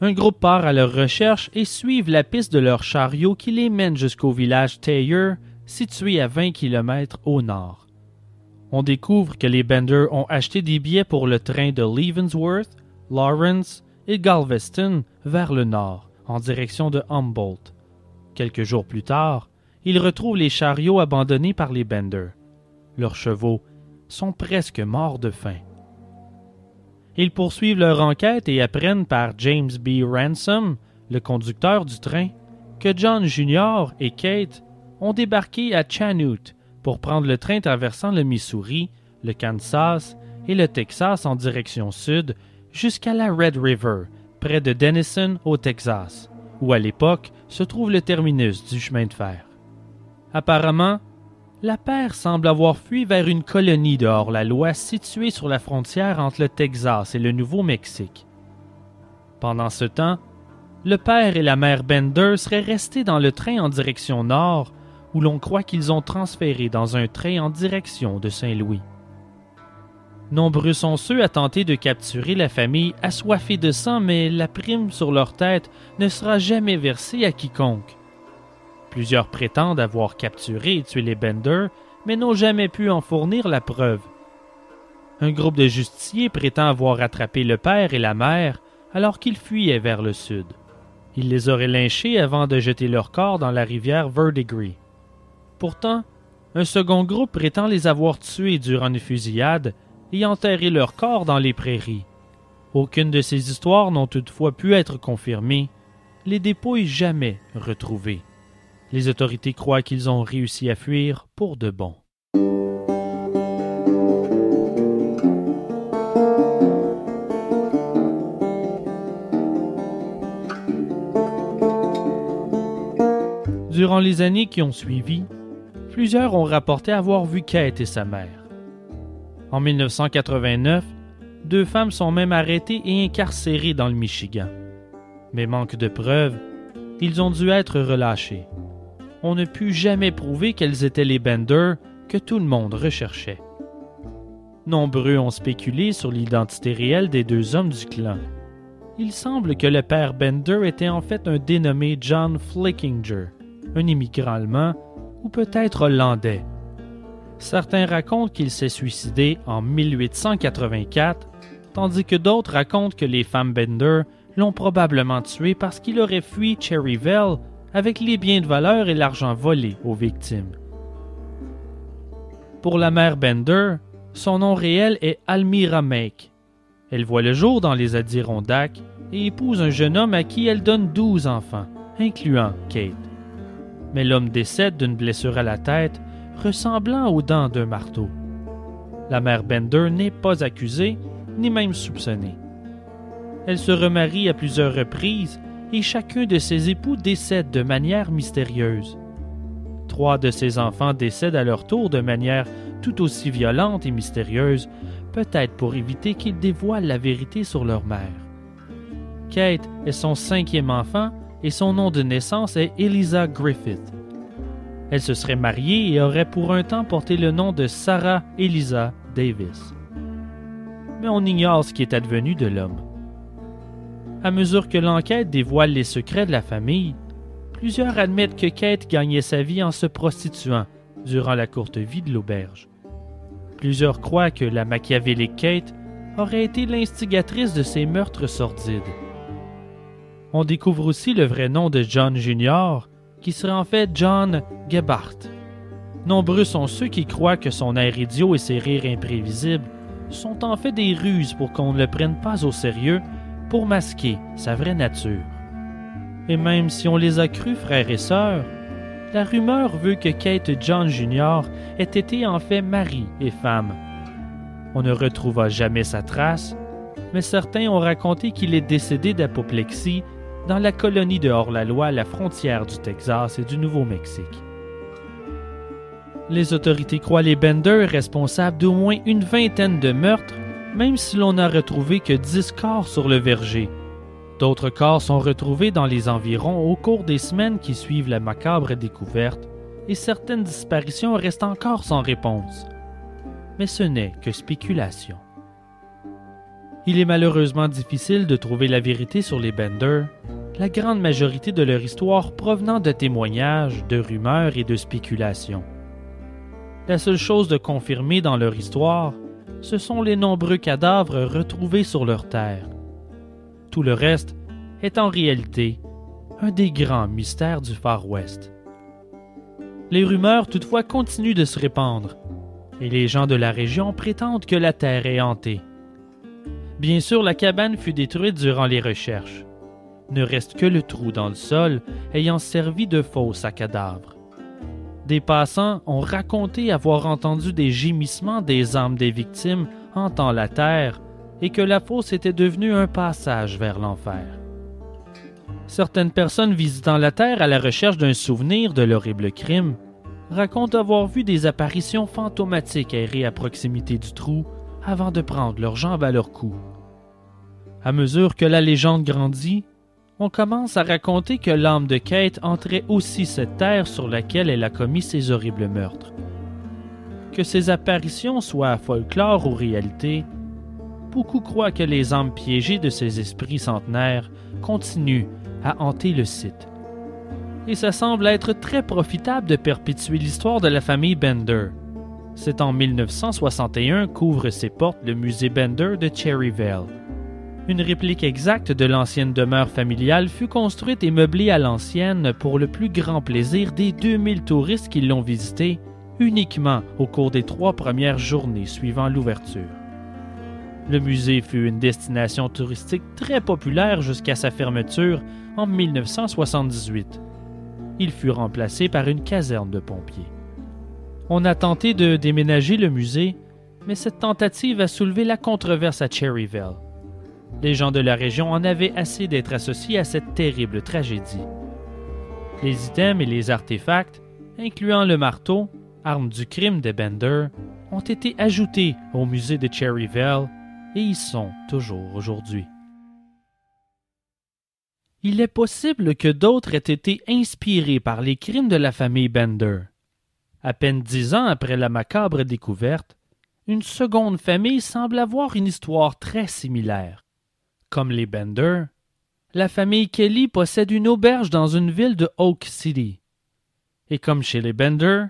Un groupe part à leur recherche et suivent la piste de leur chariot qui les mène jusqu'au village Taylor, situé à 20 km au nord. On découvre que les Bender ont acheté des billets pour le train de Leavenworth, Lawrence et Galveston vers le nord, en direction de Humboldt. Quelques jours plus tard, ils retrouvent les chariots abandonnés par les Bender. Leurs chevaux sont presque morts de faim. Ils poursuivent leur enquête et apprennent par James B. Ransom, le conducteur du train, que John Jr. et Kate ont débarqué à Chanute pour prendre le train traversant le Missouri, le Kansas et le Texas en direction sud jusqu'à la Red River, près de Denison au Texas, où à l'époque se trouve le terminus du chemin de fer. Apparemment, la paire semble avoir fui vers une colonie de hors-la-loi située sur la frontière entre le Texas et le Nouveau-Mexique. Pendant ce temps, le père et la mère Bender seraient restés dans le train en direction nord, où l'on croit qu'ils ont transféré dans un train en direction de Saint-Louis. Nombreux sont ceux à tenter de capturer la famille assoiffée de sang, mais la prime sur leur tête ne sera jamais versée à quiconque. Plusieurs prétendent avoir capturé et tué les Bender, mais n'ont jamais pu en fournir la preuve. Un groupe de justiciers prétend avoir attrapé le père et la mère alors qu'ils fuyaient vers le sud. Ils les auraient lynchés avant de jeter leur corps dans la rivière Verdigris. Pourtant, un second groupe prétend les avoir tués durant une fusillade et enterré leur corps dans les prairies. Aucune de ces histoires n'ont toutefois pu être confirmées, les dépouilles jamais retrouvées. Les autorités croient qu'ils ont réussi à fuir pour de bon. Durant les années qui ont suivi, plusieurs ont rapporté avoir vu Kate et sa mère. En 1989, deux femmes sont même arrêtées et incarcérées dans le Michigan. Mais manque de preuves, ils ont dû être relâchés on ne put jamais prouver qu'elles étaient les Bender que tout le monde recherchait. Nombreux ont spéculé sur l'identité réelle des deux hommes du clan. Il semble que le père Bender était en fait un dénommé John Flickinger, un immigrant allemand ou peut-être hollandais. Certains racontent qu'il s'est suicidé en 1884, tandis que d'autres racontent que les femmes Bender l'ont probablement tué parce qu'il aurait fui Cherryville avec les biens de valeur et l'argent volé aux victimes. Pour la mère Bender, son nom réel est Almira Make. Elle voit le jour dans les Adirondacks et épouse un jeune homme à qui elle donne douze enfants, incluant Kate. Mais l'homme décède d'une blessure à la tête ressemblant aux dents d'un marteau. La mère Bender n'est pas accusée, ni même soupçonnée. Elle se remarie à plusieurs reprises et chacun de ses époux décède de manière mystérieuse. Trois de ses enfants décèdent à leur tour de manière tout aussi violente et mystérieuse, peut-être pour éviter qu'ils dévoilent la vérité sur leur mère. Kate est son cinquième enfant et son nom de naissance est Eliza Griffith. Elle se serait mariée et aurait pour un temps porté le nom de Sarah Eliza Davis. Mais on ignore ce qui est advenu de l'homme. À mesure que l'enquête dévoile les secrets de la famille, plusieurs admettent que Kate gagnait sa vie en se prostituant durant la courte vie de l'auberge. Plusieurs croient que la machiavélique Kate aurait été l'instigatrice de ces meurtres sordides. On découvre aussi le vrai nom de John Jr., qui serait en fait John Gebhardt. Nombreux sont ceux qui croient que son air idiot et ses rires imprévisibles sont en fait des ruses pour qu'on ne le prenne pas au sérieux pour masquer sa vraie nature. Et même si on les a crus frères et sœurs, la rumeur veut que Kate John Jr. ait été en fait mari et femme. On ne retrouva jamais sa trace, mais certains ont raconté qu'il est décédé d'apoplexie dans la colonie de hors-la-loi à la frontière du Texas et du Nouveau-Mexique. Les autorités croient les Bender responsables d'au moins une vingtaine de meurtres même si l'on n'a retrouvé que 10 corps sur le verger. D'autres corps sont retrouvés dans les environs au cours des semaines qui suivent la macabre découverte, et certaines disparitions restent encore sans réponse. Mais ce n'est que spéculation. Il est malheureusement difficile de trouver la vérité sur les Bender, la grande majorité de leur histoire provenant de témoignages, de rumeurs et de spéculations. La seule chose de confirmée dans leur histoire, ce sont les nombreux cadavres retrouvés sur leur terre. Tout le reste est en réalité un des grands mystères du Far West. Les rumeurs toutefois continuent de se répandre, et les gens de la région prétendent que la Terre est hantée. Bien sûr, la cabane fut détruite durant les recherches. Ne reste que le trou dans le sol ayant servi de fosse à cadavres. Des passants ont raconté avoir entendu des gémissements des âmes des victimes hantant la terre et que la fosse était devenue un passage vers l'enfer. Certaines personnes visitant la terre à la recherche d'un souvenir de l'horrible crime racontent avoir vu des apparitions fantomatiques errer à proximité du trou avant de prendre leurs jambes à leur cou. À mesure que la légende grandit, on commence à raconter que l'âme de Kate entrait aussi cette terre sur laquelle elle a commis ses horribles meurtres. Que ces apparitions soient folklore ou réalité, beaucoup croient que les âmes piégées de ces esprits centenaires continuent à hanter le site. Et ça semble être très profitable de perpétuer l'histoire de la famille Bender. C'est en 1961 qu'ouvre ses portes le musée Bender de Cherryvale. Une réplique exacte de l'ancienne demeure familiale fut construite et meublée à l'ancienne pour le plus grand plaisir des 2000 touristes qui l'ont visitée uniquement au cours des trois premières journées suivant l'ouverture. Le musée fut une destination touristique très populaire jusqu'à sa fermeture en 1978. Il fut remplacé par une caserne de pompiers. On a tenté de déménager le musée, mais cette tentative a soulevé la controverse à Cherryville. Les gens de la région en avaient assez d'être associés à cette terrible tragédie. Les items et les artefacts, incluant le marteau, arme du crime de Bender, ont été ajoutés au musée de Cherryville et y sont toujours aujourd'hui. Il est possible que d'autres aient été inspirés par les crimes de la famille Bender. À peine dix ans après la macabre découverte, une seconde famille semble avoir une histoire très similaire. Comme les Bender, la famille Kelly possède une auberge dans une ville de Oak City. Et comme chez les Bender,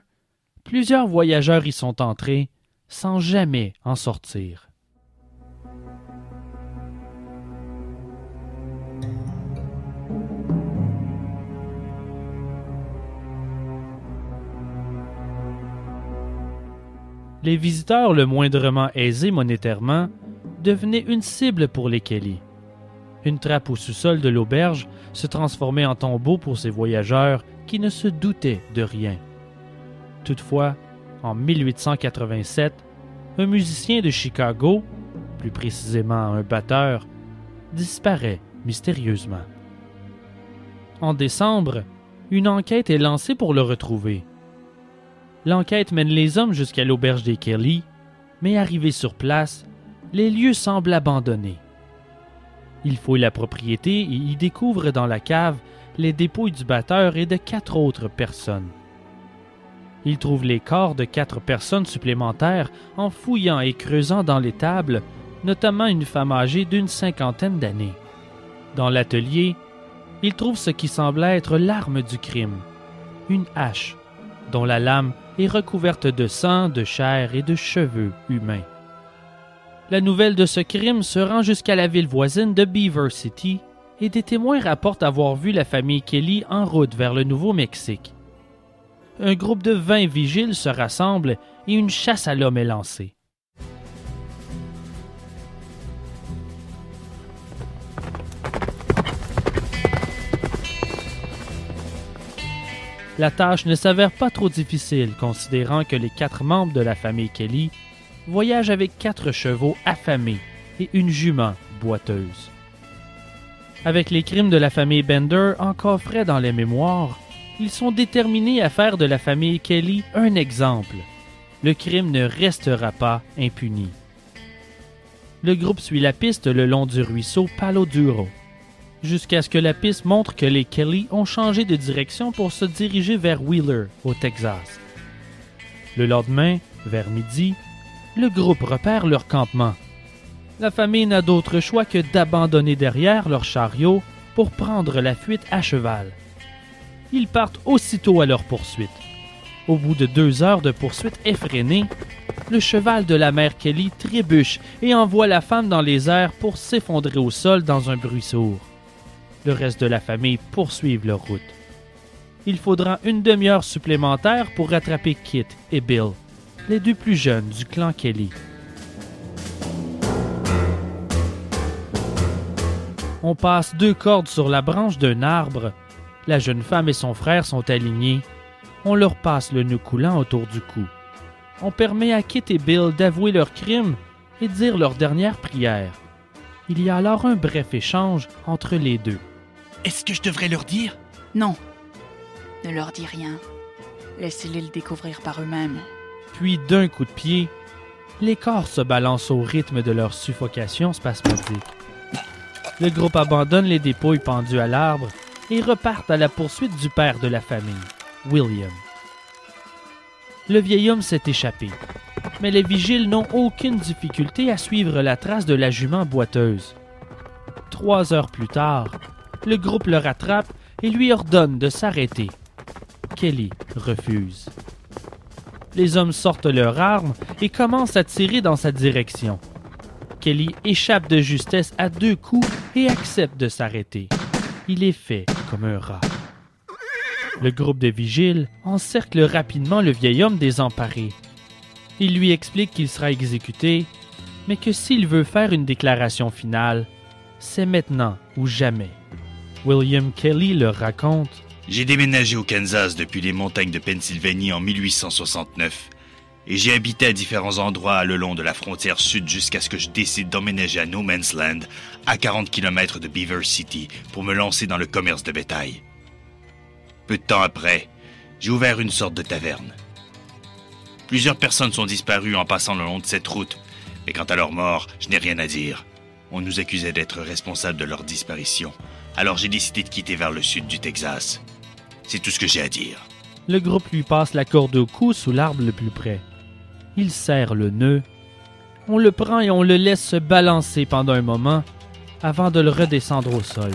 plusieurs voyageurs y sont entrés sans jamais en sortir. Les visiteurs le moindrement aisés monétairement devenaient une cible pour les Kelly. Une trappe au sous-sol de l'auberge se transformait en tombeau pour ces voyageurs qui ne se doutaient de rien. Toutefois, en 1887, un musicien de Chicago, plus précisément un batteur, disparaît mystérieusement. En décembre, une enquête est lancée pour le retrouver. L'enquête mène les hommes jusqu'à l'auberge des Kelly, mais arrivés sur place, les lieux semblent abandonnés. Il fouille la propriété et y découvre dans la cave les dépouilles du batteur et de quatre autres personnes. Il trouve les corps de quatre personnes supplémentaires en fouillant et creusant dans les tables, notamment une femme âgée d'une cinquantaine d'années. Dans l'atelier, il trouve ce qui semble être l'arme du crime, une hache, dont la lame est recouverte de sang, de chair et de cheveux humains. La nouvelle de ce crime se rend jusqu'à la ville voisine de Beaver City et des témoins rapportent avoir vu la famille Kelly en route vers le Nouveau-Mexique. Un groupe de vingt vigiles se rassemble et une chasse à l'homme est lancée. La tâche ne s'avère pas trop difficile considérant que les quatre membres de la famille Kelly voyage avec quatre chevaux affamés et une jument boiteuse. Avec les crimes de la famille Bender encore frais dans les mémoires, ils sont déterminés à faire de la famille Kelly un exemple. Le crime ne restera pas impuni. Le groupe suit la piste le long du ruisseau Palo Duro, jusqu'à ce que la piste montre que les Kelly ont changé de direction pour se diriger vers Wheeler, au Texas. Le lendemain, vers midi, le groupe repère leur campement. La famille n'a d'autre choix que d'abandonner derrière leur chariot pour prendre la fuite à cheval. Ils partent aussitôt à leur poursuite. Au bout de deux heures de poursuite effrénée, le cheval de la mère Kelly trébuche et envoie la femme dans les airs pour s'effondrer au sol dans un bruit sourd. Le reste de la famille poursuivent leur route. Il faudra une demi-heure supplémentaire pour rattraper Kit et Bill, les deux plus jeunes du clan Kelly. On passe deux cordes sur la branche d'un arbre. La jeune femme et son frère sont alignés. On leur passe le nœud coulant autour du cou. On permet à Kit et Bill d'avouer leur crime et de dire leur dernière prière. Il y a alors un bref échange entre les deux. Est-ce que je devrais leur dire? Non. Ne leur dis rien. Laissez-les le découvrir par eux-mêmes. Puis d'un coup de pied, les corps se balancent au rythme de leur suffocation spasmodique. Le groupe abandonne les dépouilles pendues à l'arbre et repartent à la poursuite du père de la famille, William. Le vieil homme s'est échappé, mais les vigiles n'ont aucune difficulté à suivre la trace de la jument boiteuse. Trois heures plus tard, le groupe le rattrape et lui ordonne de s'arrêter. Kelly refuse. Les hommes sortent leurs armes et commencent à tirer dans sa direction. Kelly échappe de justesse à deux coups et accepte de s'arrêter. Il est fait comme un rat. Le groupe de vigiles encercle rapidement le vieil homme désemparé. Il lui explique qu'il sera exécuté, mais que s'il veut faire une déclaration finale, c'est maintenant ou jamais. William Kelly leur raconte J'ai déménagé au Kansas depuis les montagnes de Pennsylvanie en 1869 et j'ai habité à différents endroits le long de la frontière sud jusqu'à ce que je décide d'emménager à No Man's Land, à 40 km de Beaver City, pour me lancer dans le commerce de bétail. Peu de temps après, j'ai ouvert une sorte de taverne. Plusieurs personnes sont disparues en passant le long de cette route, mais quant à leur mort, je n'ai rien à dire. On nous accusait d'être responsables de leur disparition, alors j'ai décidé de quitter vers le sud du Texas. C'est tout ce que j'ai à dire. Le groupe lui passe la corde au cou sous l'arbre le plus près. Il serre le nœud. On le prend et on le laisse se balancer pendant un moment avant de le redescendre au sol.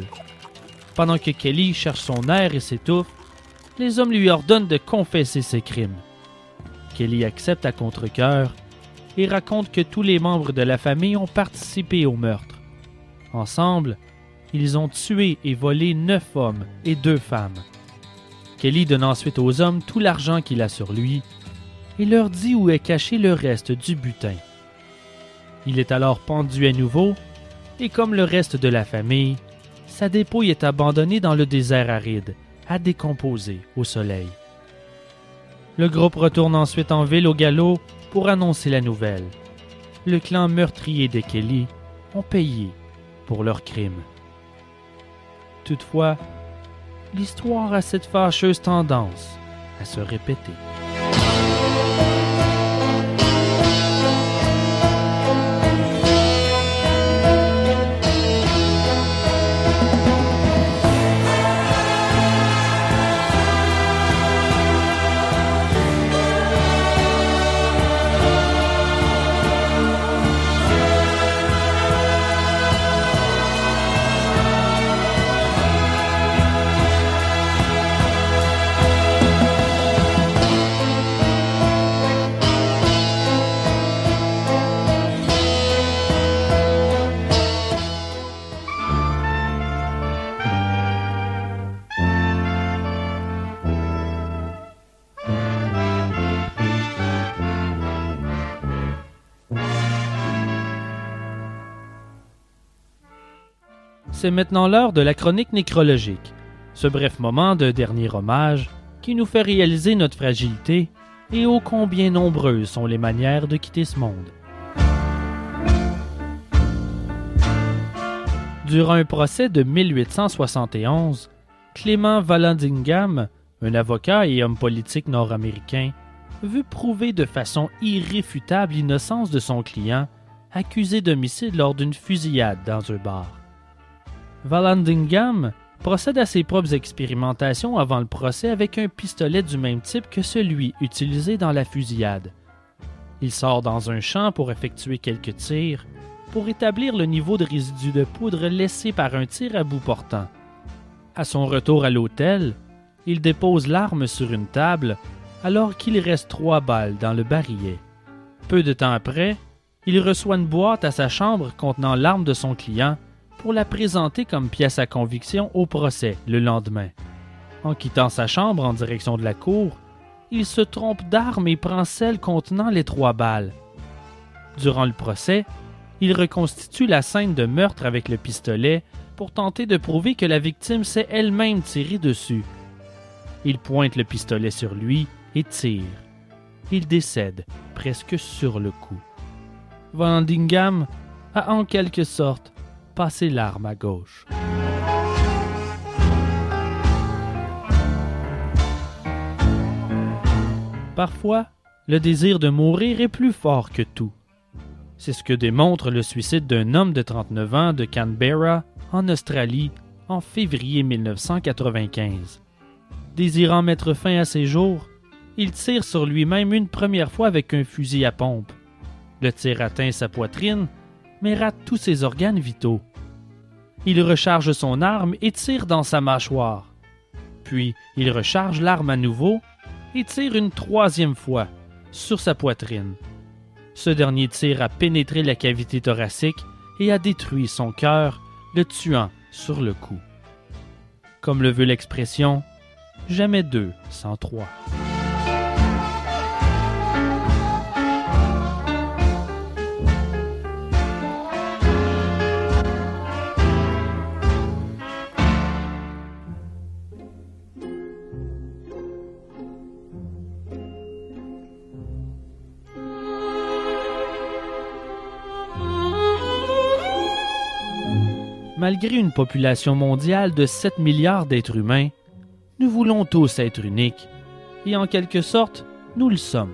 Pendant que Kelly cherche son air et s'étouffe, les hommes lui ordonnent de confesser ses crimes. Kelly accepte à contre-cœur et raconte que tous les membres de la famille ont participé au meurtre. Ensemble, ils ont tué et volé neuf hommes et deux femmes. Kelly donne ensuite aux hommes tout l'argent qu'il a sur lui et leur dit où est caché le reste du butin. Il est alors pendu à nouveau, et comme le reste de la famille, sa dépouille est abandonnée dans le désert aride, à décomposer au soleil. Le groupe retourne ensuite en ville au galop pour annoncer la nouvelle. Le clan meurtrier des Kelly ont payé pour leur crime. Toutefois, l'histoire a cette fâcheuse tendance à se répéter. C'est maintenant l'heure de la chronique nécrologique, ce bref moment de dernier hommage qui nous fait réaliser notre fragilité et ô combien nombreuses sont les manières de quitter ce monde. Durant un procès de 1871, Clément Vallandigham, un avocat et homme politique nord-américain, veut prouver de façon irréfutable l'innocence de son client, accusé d'homicide lors d'une fusillade dans un bar. Vallandigham procède à ses propres expérimentations avant le procès avec un pistolet du même type que celui utilisé dans la fusillade. Il sort dans un champ pour effectuer quelques tirs, pour établir le niveau de résidus de poudre laissé par un tir à bout portant, À son retour à l'hôtel, il dépose l'arme sur une table alors qu'il reste trois balles dans le barillet. Peu de temps après, il reçoit une boîte à sa chambre contenant l'arme de son client pour la présenter comme pièce à conviction au procès le lendemain. En quittant sa chambre en direction de la cour, il se trompe d'arme et prend celle contenant les trois balles. Durant le procès, il reconstitue la scène de meurtre avec le pistolet pour tenter de prouver que la victime s'est elle-même tirée dessus. Il pointe le pistolet sur lui et tire. Il décède presque sur le coup. Vandingham a en quelque sorte passé l'arme à gauche. Parfois, le désir de mourir est plus fort que tout. C'est ce que démontre le suicide d'un homme de 39 ans de Canberra, en Australie, en février 1995. Désirant mettre fin à ses jours, il tire sur lui-même une première fois avec un fusil à pompe. Le tir atteint sa poitrine, mais rate tous ses organes vitaux. Il recharge son arme et tire dans sa mâchoire. Puis il recharge l'arme à nouveau et tire une troisième fois sur sa poitrine. Ce dernier tir a pénétré la cavité thoracique et a détruit son cœur, le tuant sur le coup. Comme le veut l'expression, jamais deux sans trois. Malgré une population mondiale de 7 milliards d'êtres humains, nous voulons tous être uniques, et en quelque sorte, nous le sommes.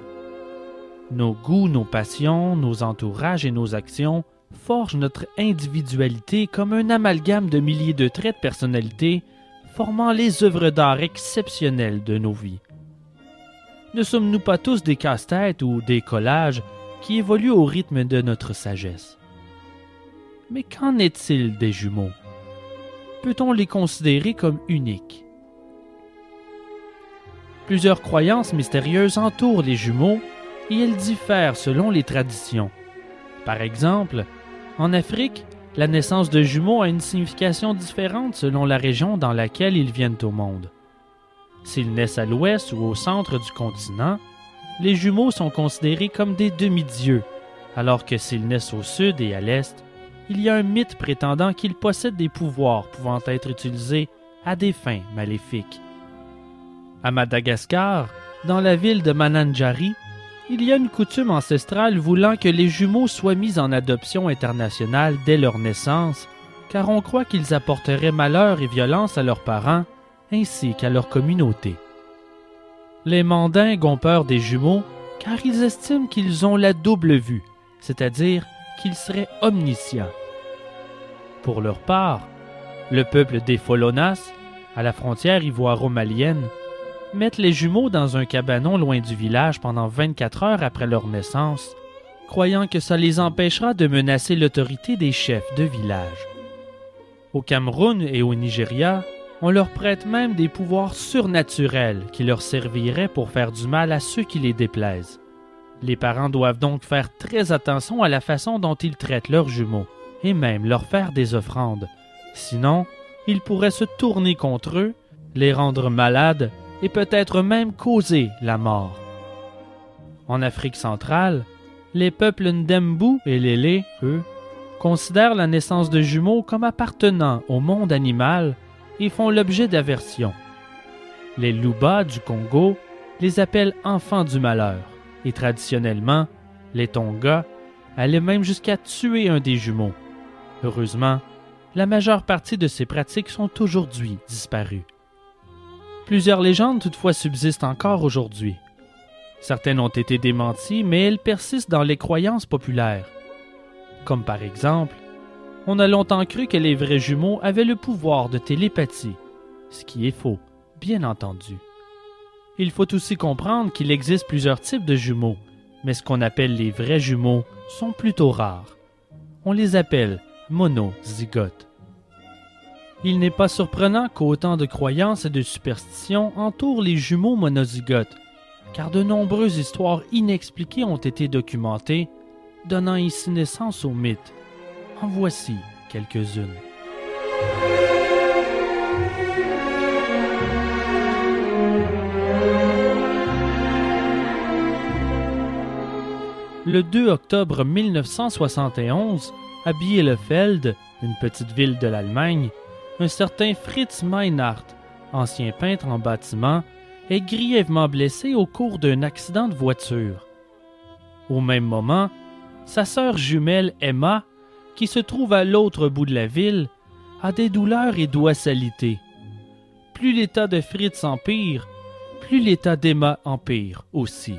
Nos goûts, nos passions, nos entourages et nos actions forgent notre individualité comme un amalgame de milliers de traits de personnalité formant les œuvres d'art exceptionnelles de nos vies. Ne sommes-nous pas tous des casse-têtes ou des collages qui évoluent au rythme de notre sagesse? Mais qu'en est-il des jumeaux? Peut-on les considérer comme uniques? Plusieurs croyances mystérieuses entourent les jumeaux et elles diffèrent selon les traditions. Par exemple, en Afrique, la naissance de jumeaux a une signification différente selon la région dans laquelle ils viennent au monde. S'ils naissent à l'ouest ou au centre du continent, les jumeaux sont considérés comme des demi-dieux, alors que s'ils naissent au sud et à l'est, il y a un mythe prétendant qu'ils possèdent des pouvoirs pouvant être utilisés à des fins maléfiques. À Madagascar, dans la ville de Mananjari, il y a une coutume ancestrale voulant que les jumeaux soient mis en adoption internationale dès leur naissance, car on croit qu'ils apporteraient malheur et violence à leurs parents ainsi qu'à leur communauté. Les mandingues ont peur des jumeaux car ils estiment qu'ils ont la double vue, c'est-à-dire qu'ils seraient omniscients. Pour leur part, le peuple des Folonas, à la frontière ivoiro-malienne, mettent les jumeaux dans un cabanon loin du village pendant 24 heures après leur naissance, croyant que ça les empêchera de menacer l'autorité des chefs de village. Au Cameroun et au Nigeria, on leur prête même des pouvoirs surnaturels qui leur serviraient pour faire du mal à ceux qui les déplaisent. Les parents doivent donc faire très attention à la façon dont ils traitent leurs jumeaux et même leur faire des offrandes. Sinon, ils pourraient se tourner contre eux, les rendre malades et peut-être même causer la mort. En Afrique centrale, les peuples Ndembu et Lélé, eux, considèrent la naissance de jumeaux comme appartenant au monde animal et font l'objet d'aversion. Les Luba du Congo les appellent enfants du malheur et traditionnellement, les Tonga allaient même jusqu'à tuer un des jumeaux. Heureusement, la majeure partie de ces pratiques sont aujourd'hui disparues. Plusieurs légendes toutefois subsistent encore aujourd'hui. Certaines ont été démenties, mais elles persistent dans les croyances populaires. Comme par exemple, on a longtemps cru que les vrais jumeaux avaient le pouvoir de télépathie, ce qui est faux, bien entendu. Il faut aussi comprendre qu'il existe plusieurs types de jumeaux, mais ce qu'on appelle les vrais jumeaux sont plutôt rares. On les appelle monozygotes. Il n'est pas surprenant qu'autant de croyances et de superstitions entourent les jumeaux monozygotes, car de nombreuses histoires inexpliquées ont été documentées, donnant ici naissance au mythe. En voici quelques-unes. Le 2 octobre 1971, à Bielefeld, une petite ville de l'Allemagne, un certain Fritz Meinhardt, ancien peintre en bâtiment, est grièvement blessé au cours d'un accident de voiture. Au même moment, sa sœur jumelle Emma, qui se trouve à l'autre bout de la ville, a des douleurs et doit s'aliter. Plus l'état de Fritz empire, plus l'état d'Emma empire aussi.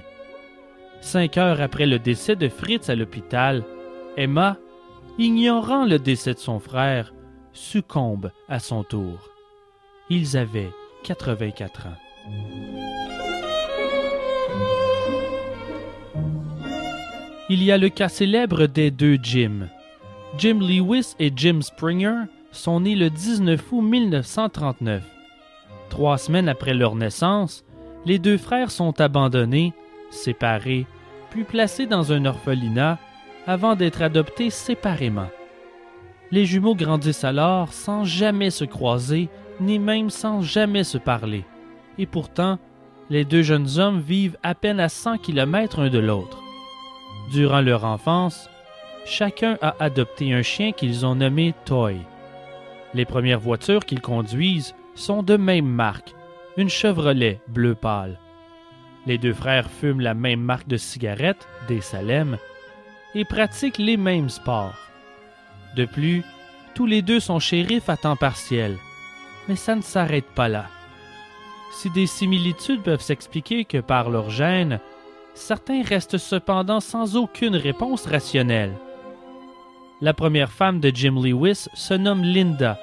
Cinq heures après le décès de Fritz à l'hôpital, Emma, ignorant le décès de son frère, succombe à son tour. Ils avaient 84 ans. Il y a le cas célèbre des deux Jim. Jim Lewis et Jim Springer sont nés le 19 août 1939. Trois semaines après leur naissance, les deux frères sont abandonnés séparés, puis placés dans un orphelinat avant d'être adoptés séparément. Les jumeaux grandissent alors sans jamais se croiser, ni même sans jamais se parler. Et pourtant, les deux jeunes hommes vivent à peine à 100 km un de l'autre. Durant leur enfance, chacun a adopté un chien qu'ils ont nommé Toy. Les premières voitures qu'ils conduisent sont de même marque, une Chevrolet bleu pâle. Les deux frères fument la même marque de cigarettes, des Salem, et pratiquent les mêmes sports. De plus, tous les deux sont shérifs à temps partiel. Mais ça ne s'arrête pas là. Si des similitudes peuvent s'expliquer que par leur gène, certains restent cependant sans aucune réponse rationnelle. La première femme de Jim Lewis se nomme Linda,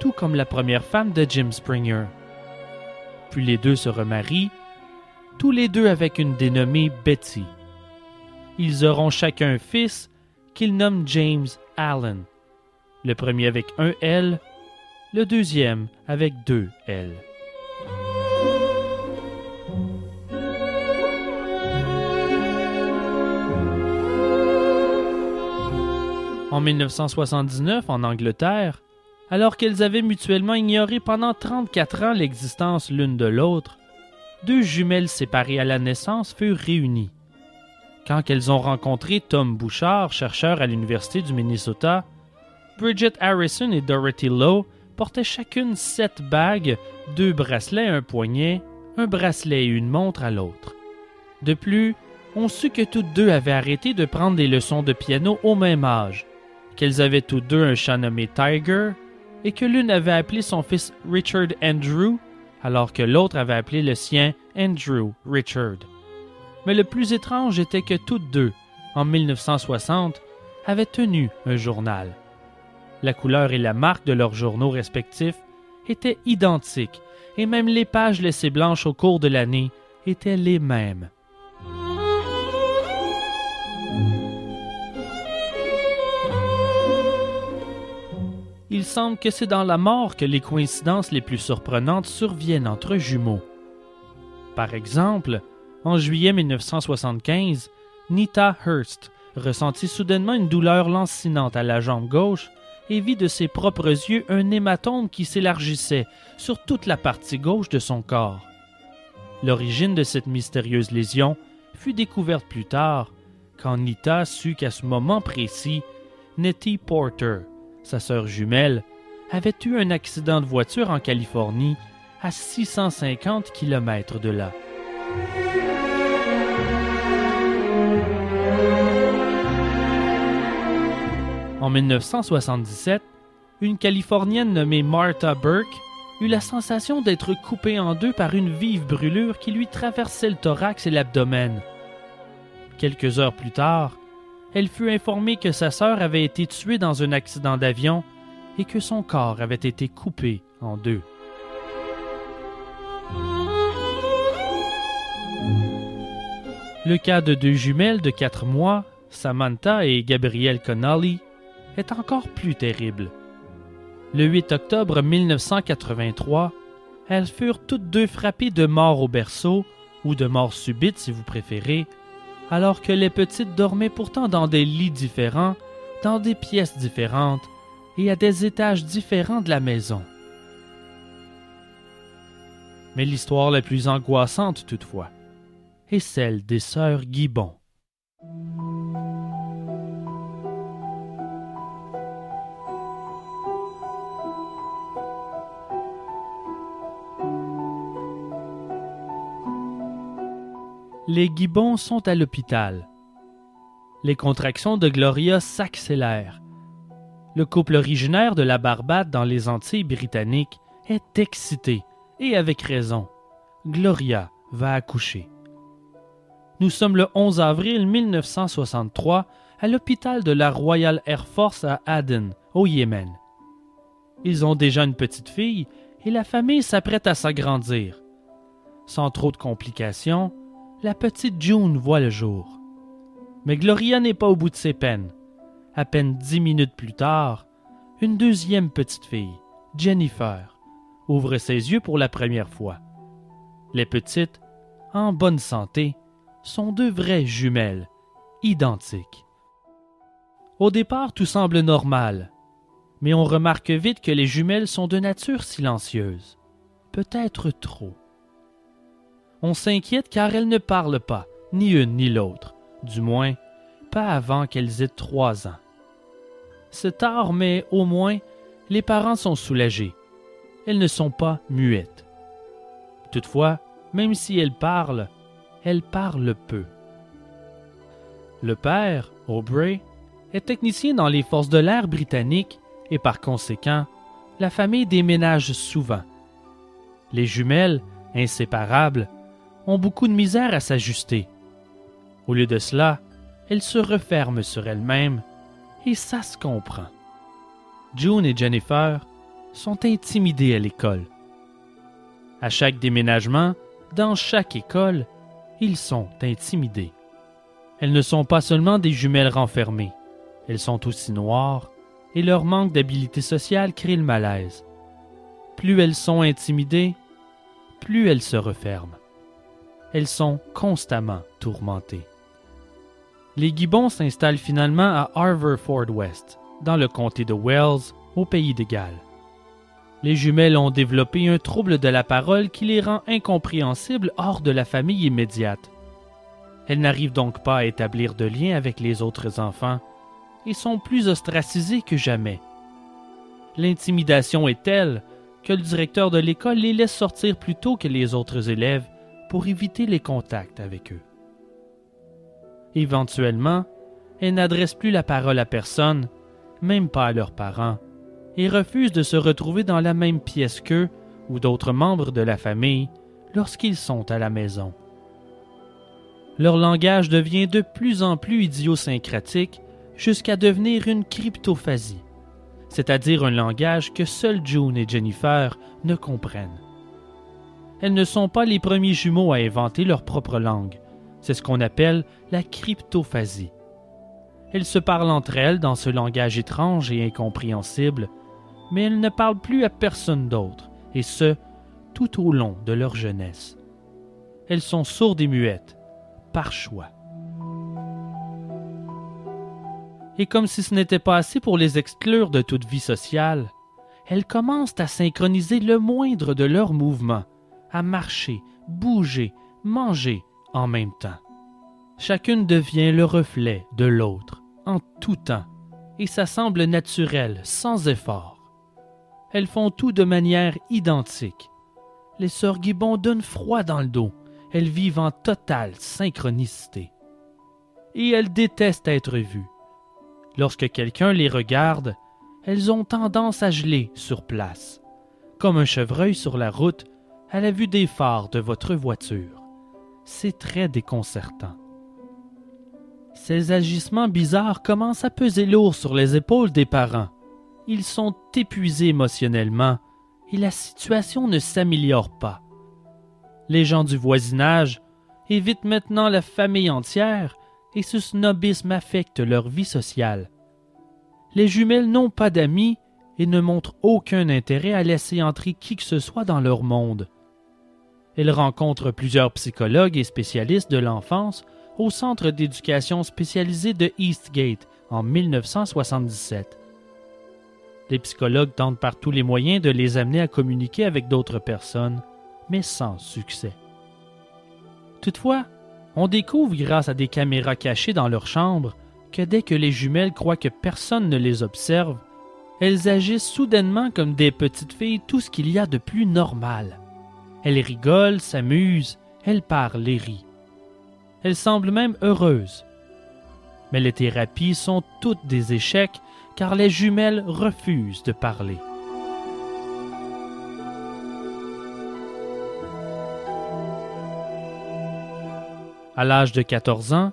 tout comme la première femme de Jim Springer. Puis les deux se remarient tous les deux avec une dénommée Betty. Ils auront chacun un fils qu'ils nomment James Allen, le premier avec un L, le deuxième avec deux L. En 1979, en Angleterre, alors qu'elles avaient mutuellement ignoré pendant 34 ans l'existence l'une de l'autre, deux jumelles séparées à la naissance furent réunies. Quand elles ont rencontré Tom Bouchard, chercheur à l'Université du Minnesota, Bridget Harrison et Dorothy Lowe portaient chacune sept bagues, deux bracelets à un poignet, un bracelet et une montre à l'autre. De plus, on sut que toutes deux avaient arrêté de prendre des leçons de piano au même âge, qu'elles avaient toutes deux un chat nommé Tiger, et que l'une avait appelé son fils Richard Andrew alors que l'autre avait appelé le sien Andrew Richard. Mais le plus étrange était que toutes deux, en 1960, avaient tenu un journal. La couleur et la marque de leurs journaux respectifs étaient identiques, et même les pages laissées blanches au cours de l'année étaient les mêmes. Il semble que c'est dans la mort que les coïncidences les plus surprenantes surviennent entre jumeaux. Par exemple, en juillet 1975, Nita Hurst ressentit soudainement une douleur lancinante à la jambe gauche et vit de ses propres yeux un hématome qui s'élargissait sur toute la partie gauche de son corps. L'origine de cette mystérieuse lésion fut découverte plus tard, quand Nita sut qu'à ce moment précis, Nettie Porter, sa sœur jumelle, avait eu un accident de voiture en Californie à 650 km de là. En 1977, une Californienne nommée Martha Burke eut la sensation d'être coupée en deux par une vive brûlure qui lui traversait le thorax et l'abdomen. Quelques heures plus tard, elle fut informée que sa sœur avait été tuée dans un accident d'avion et que son corps avait été coupé en deux. Le cas de deux jumelles de quatre mois, Samantha et Gabrielle Connolly, est encore plus terrible. Le 8 octobre 1983, elles furent toutes deux frappées de mort au berceau, ou de mort subite si vous préférez, alors que les petites dormaient pourtant dans des lits différents, dans des pièces différentes et à des étages différents de la maison. Mais l'histoire la plus angoissante toutefois est celle des sœurs Gibbon. Les gibbons sont à l'hôpital. Les contractions de Gloria s'accélèrent. Le couple originaire de la Barbade dans les Antilles britanniques est excité, et avec raison. Gloria va accoucher. Nous sommes le 11 avril 1963 à l'hôpital de la Royal Air Force à Aden, au Yémen. Ils ont déjà une petite fille et la famille s'apprête à s'agrandir. Sans trop de complications, la petite June voit le jour. Mais Gloria n'est pas au bout de ses peines. À peine dix minutes plus tard, une deuxième petite fille, Jennifer, ouvre ses yeux pour la première fois. Les petites, en bonne santé, sont deux vraies jumelles, identiques. Au départ, tout semble normal, mais on remarque vite que les jumelles sont de nature silencieuse, peut-être trop. On s'inquiète car elles ne parlent pas, ni une ni l'autre, du moins pas avant qu'elles aient trois ans. C'est tard, mais au moins les parents sont soulagés. Elles ne sont pas muettes. Toutefois, même si elles parlent, elles parlent peu. Le père, Aubrey, est technicien dans les forces de l'air britanniques et par conséquent, la famille déménage souvent. Les jumelles, inséparables, ont beaucoup de misère à s'ajuster. Au lieu de cela, elles se referment sur elles-mêmes, et ça se comprend. June et Jennifer sont intimidées à l'école. À chaque déménagement, dans chaque école, ils sont intimidés. Elles ne sont pas seulement des jumelles renfermées, elles sont aussi noires, et leur manque d'habileté sociale crée le malaise. Plus elles sont intimidées, plus elles se referment elles sont constamment tourmentées. Les gibbons s'installent finalement à Harverford West, dans le comté de Wells, au pays de Galles. Les jumelles ont développé un trouble de la parole qui les rend incompréhensibles hors de la famille immédiate. Elles n'arrivent donc pas à établir de lien avec les autres enfants et sont plus ostracisées que jamais. L'intimidation est telle que le directeur de l'école les laisse sortir plus tôt que les autres élèves pour éviter les contacts avec eux. Éventuellement, elles n'adressent plus la parole à personne, même pas à leurs parents, et refusent de se retrouver dans la même pièce qu'eux ou d'autres membres de la famille lorsqu'ils sont à la maison. Leur langage devient de plus en plus idiosyncratique jusqu'à devenir une cryptophasie, c'est-à-dire un langage que seuls June et Jennifer ne comprennent elles ne sont pas les premiers jumeaux à inventer leur propre langue. C'est ce qu'on appelle la cryptophasie. Elles se parlent entre elles dans ce langage étrange et incompréhensible, mais elles ne parlent plus à personne d'autre, et ce, tout au long de leur jeunesse. Elles sont sourdes et muettes, par choix. Et comme si ce n'était pas assez pour les exclure de toute vie sociale, elles commencent à synchroniser le moindre de leurs mouvements, à marcher, bouger, manger en même temps. Chacune devient le reflet de l'autre en tout temps, et ça semble naturel, sans effort. Elles font tout de manière identique. Les sœurs Gibbon donnent froid dans le dos, elles vivent en totale synchronicité. Et elles détestent être vues. Lorsque quelqu'un les regarde, elles ont tendance à geler sur place. Comme un chevreuil sur la route, à la vue des phares de votre voiture. C'est très déconcertant. Ces agissements bizarres commencent à peser lourd sur les épaules des parents. Ils sont épuisés émotionnellement et la situation ne s'améliore pas. Les gens du voisinage évitent maintenant la famille entière et ce snobisme affecte leur vie sociale. Les jumelles n'ont pas d'amis et ne montrent aucun intérêt à laisser entrer qui que ce soit dans leur monde. Elles rencontrent plusieurs psychologues et spécialistes de l'enfance au centre d'éducation spécialisé de Eastgate en 1977. Les psychologues tentent par tous les moyens de les amener à communiquer avec d'autres personnes, mais sans succès. Toutefois, on découvre grâce à des caméras cachées dans leur chambre que dès que les jumelles croient que personne ne les observe, elles agissent soudainement comme des petites filles tout ce qu'il y a de plus normal. Elles rigolent, s'amusent, elles parlent et rient. Elles semblent même heureuses. Mais les thérapies sont toutes des échecs car les jumelles refusent de parler. À l'âge de 14 ans,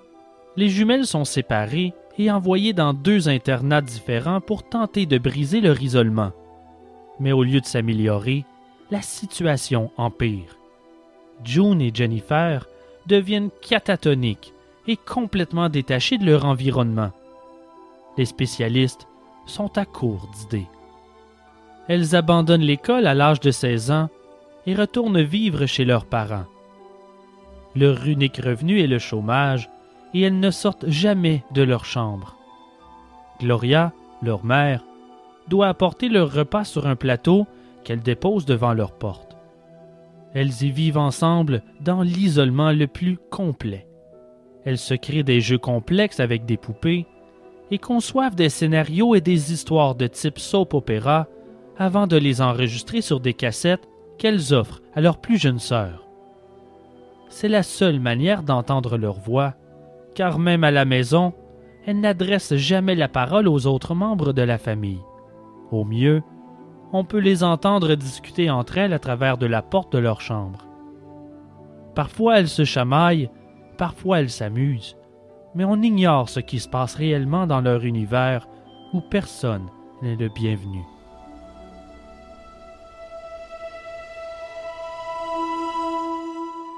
les jumelles sont séparées et envoyées dans deux internats différents pour tenter de briser leur isolement. Mais au lieu de s'améliorer, la situation empire. June et Jennifer deviennent catatoniques et complètement détachées de leur environnement. Les spécialistes sont à court d'idées. Elles abandonnent l'école à l'âge de 16 ans et retournent vivre chez leurs parents. Leur unique revenu est le chômage et elles ne sortent jamais de leur chambre. Gloria, leur mère, doit apporter leur repas sur un plateau qu'elle dépose devant leur porte. Elles y vivent ensemble dans l'isolement le plus complet. Elles se créent des jeux complexes avec des poupées et conçoivent des scénarios et des histoires de type soap opéra avant de les enregistrer sur des cassettes qu'elles offrent à leur plus jeune sœur. C'est la seule manière d'entendre leur voix, car même à la maison, elles n'adressent jamais la parole aux autres membres de la famille. Au mieux, on peut les entendre discuter entre elles à travers de la porte de leur chambre. Parfois elles se chamaillent, parfois elles s'amusent, mais on ignore ce qui se passe réellement dans leur univers où personne n'est le bienvenu.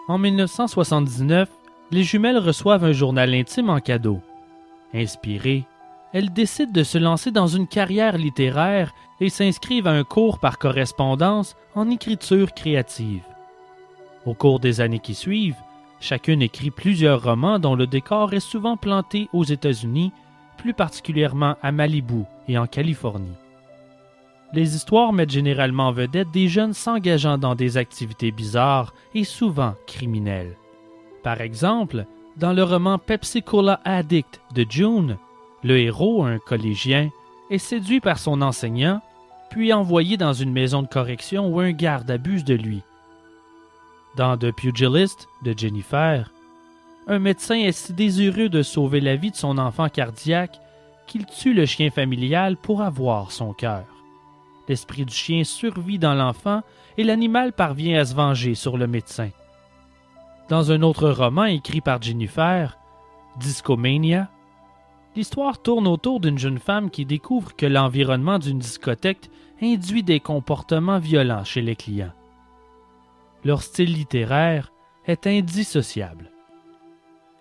En 1979, les jumelles reçoivent un journal intime en cadeau. Inspirées, elles décident de se lancer dans une carrière littéraire et s'inscrivent à un cours par correspondance en écriture créative. Au cours des années qui suivent, chacune écrit plusieurs romans dont le décor est souvent planté aux États-Unis, plus particulièrement à Malibu et en Californie. Les histoires mettent généralement en vedette des jeunes s'engageant dans des activités bizarres et souvent criminelles. Par exemple, dans le roman Pepsi Cola Addict de June, le héros, un collégien, est séduit par son enseignant, puis envoyé dans une maison de correction où un garde abuse de lui. Dans The Pugilist de Jennifer, un médecin est si désireux de sauver la vie de son enfant cardiaque qu'il tue le chien familial pour avoir son cœur. L'esprit du chien survit dans l'enfant et l'animal parvient à se venger sur le médecin. Dans un autre roman écrit par Jennifer, Discomania, l'histoire tourne autour d'une jeune femme qui découvre que l'environnement d'une discothèque induit des comportements violents chez les clients. Leur style littéraire est indissociable.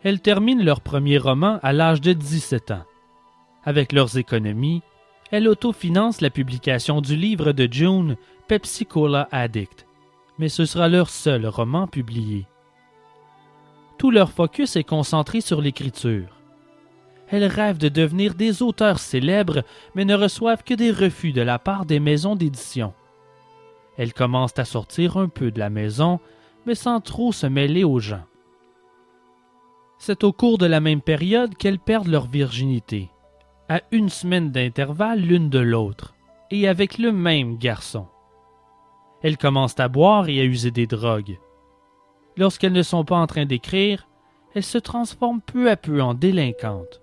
Elles terminent leur premier roman à l'âge de 17 ans. Avec leurs économies, elles autofinancent la publication du livre de June Pepsi Cola Addict, mais ce sera leur seul roman publié. Tout leur focus est concentré sur l'écriture. Elles rêvent de devenir des auteurs célèbres, mais ne reçoivent que des refus de la part des maisons d'édition. Elles commencent à sortir un peu de la maison, mais sans trop se mêler aux gens. C'est au cours de la même période qu'elles perdent leur virginité à une semaine d'intervalle l'une de l'autre, et avec le même garçon. Elles commencent à boire et à user des drogues. Lorsqu'elles ne sont pas en train d'écrire, elles se transforment peu à peu en délinquantes.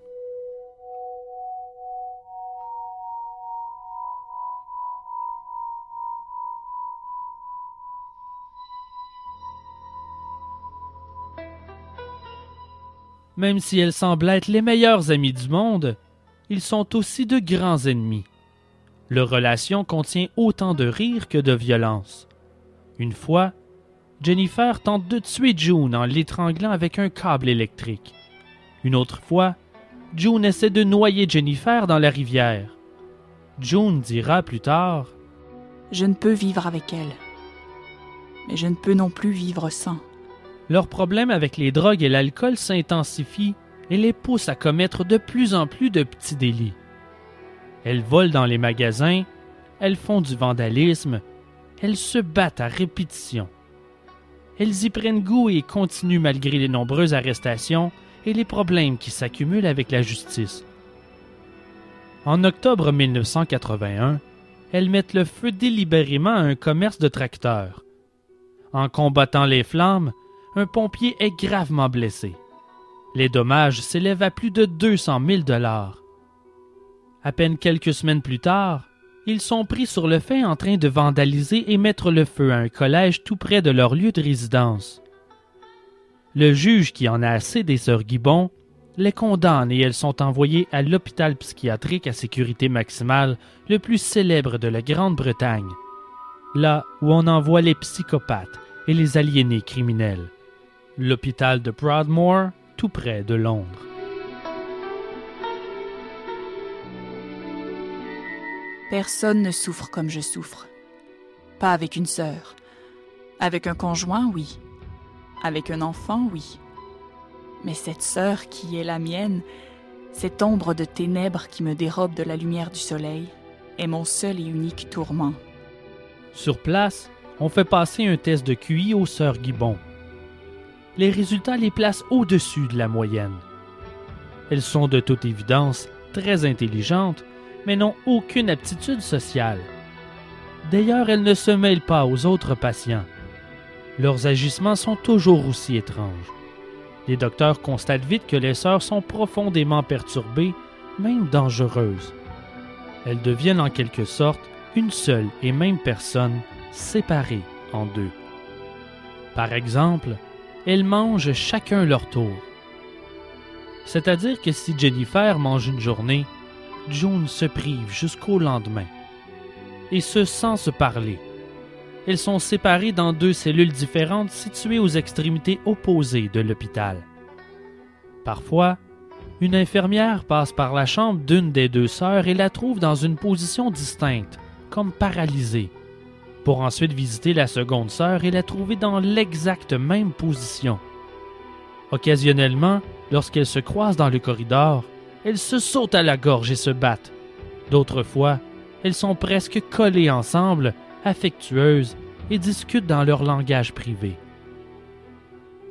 Même si elles semblent être les meilleures amies du monde, ils sont aussi de grands ennemis. Leur relation contient autant de rire que de violence. Une fois, Jennifer tente de tuer June en l'étranglant avec un câble électrique. Une autre fois, June essaie de noyer Jennifer dans la rivière. June dira plus tard Je ne peux vivre avec elle. Mais je ne peux non plus vivre sans. Leur problème avec les drogues et l'alcool s'intensifie et les pousse à commettre de plus en plus de petits délits. Elles volent dans les magasins, elles font du vandalisme, elles se battent à répétition. Elles y prennent goût et continuent malgré les nombreuses arrestations et les problèmes qui s'accumulent avec la justice. En octobre 1981, elles mettent le feu délibérément à un commerce de tracteurs. En combattant les flammes, un pompier est gravement blessé. Les dommages s'élèvent à plus de 200 000 dollars. À peine quelques semaines plus tard, ils sont pris sur le fait en train de vandaliser et mettre le feu à un collège tout près de leur lieu de résidence. Le juge qui en a assez des sœurs Gibbon les condamne et elles sont envoyées à l'hôpital psychiatrique à sécurité maximale le plus célèbre de la Grande-Bretagne, là où on envoie les psychopathes et les aliénés criminels, l'hôpital de Broadmoor, tout près de Londres. Personne ne souffre comme je souffre. Pas avec une sœur. Avec un conjoint, oui. Avec un enfant, oui. Mais cette sœur qui est la mienne, cette ombre de ténèbres qui me dérobe de la lumière du soleil, est mon seul et unique tourment. Sur place, on fait passer un test de QI aux sœurs Gibbon. Les résultats les placent au-dessus de la moyenne. Elles sont de toute évidence très intelligentes, mais n'ont aucune aptitude sociale. D'ailleurs, elles ne se mêlent pas aux autres patients. Leurs agissements sont toujours aussi étranges. Les docteurs constatent vite que les sœurs sont profondément perturbées, même dangereuses. Elles deviennent en quelque sorte une seule et même personne séparée en deux. Par exemple, elles mangent chacun leur tour. C'est-à-dire que si Jennifer mange une journée, June se prive jusqu'au lendemain. Et ce sans se parler. Elles sont séparées dans deux cellules différentes situées aux extrémités opposées de l'hôpital. Parfois, une infirmière passe par la chambre d'une des deux sœurs et la trouve dans une position distincte, comme paralysée, pour ensuite visiter la seconde sœur et la trouver dans l'exacte même position. Occasionnellement, lorsqu'elles se croisent dans le corridor, elles se sautent à la gorge et se battent. D'autres fois, elles sont presque collées ensemble affectueuses et discutent dans leur langage privé.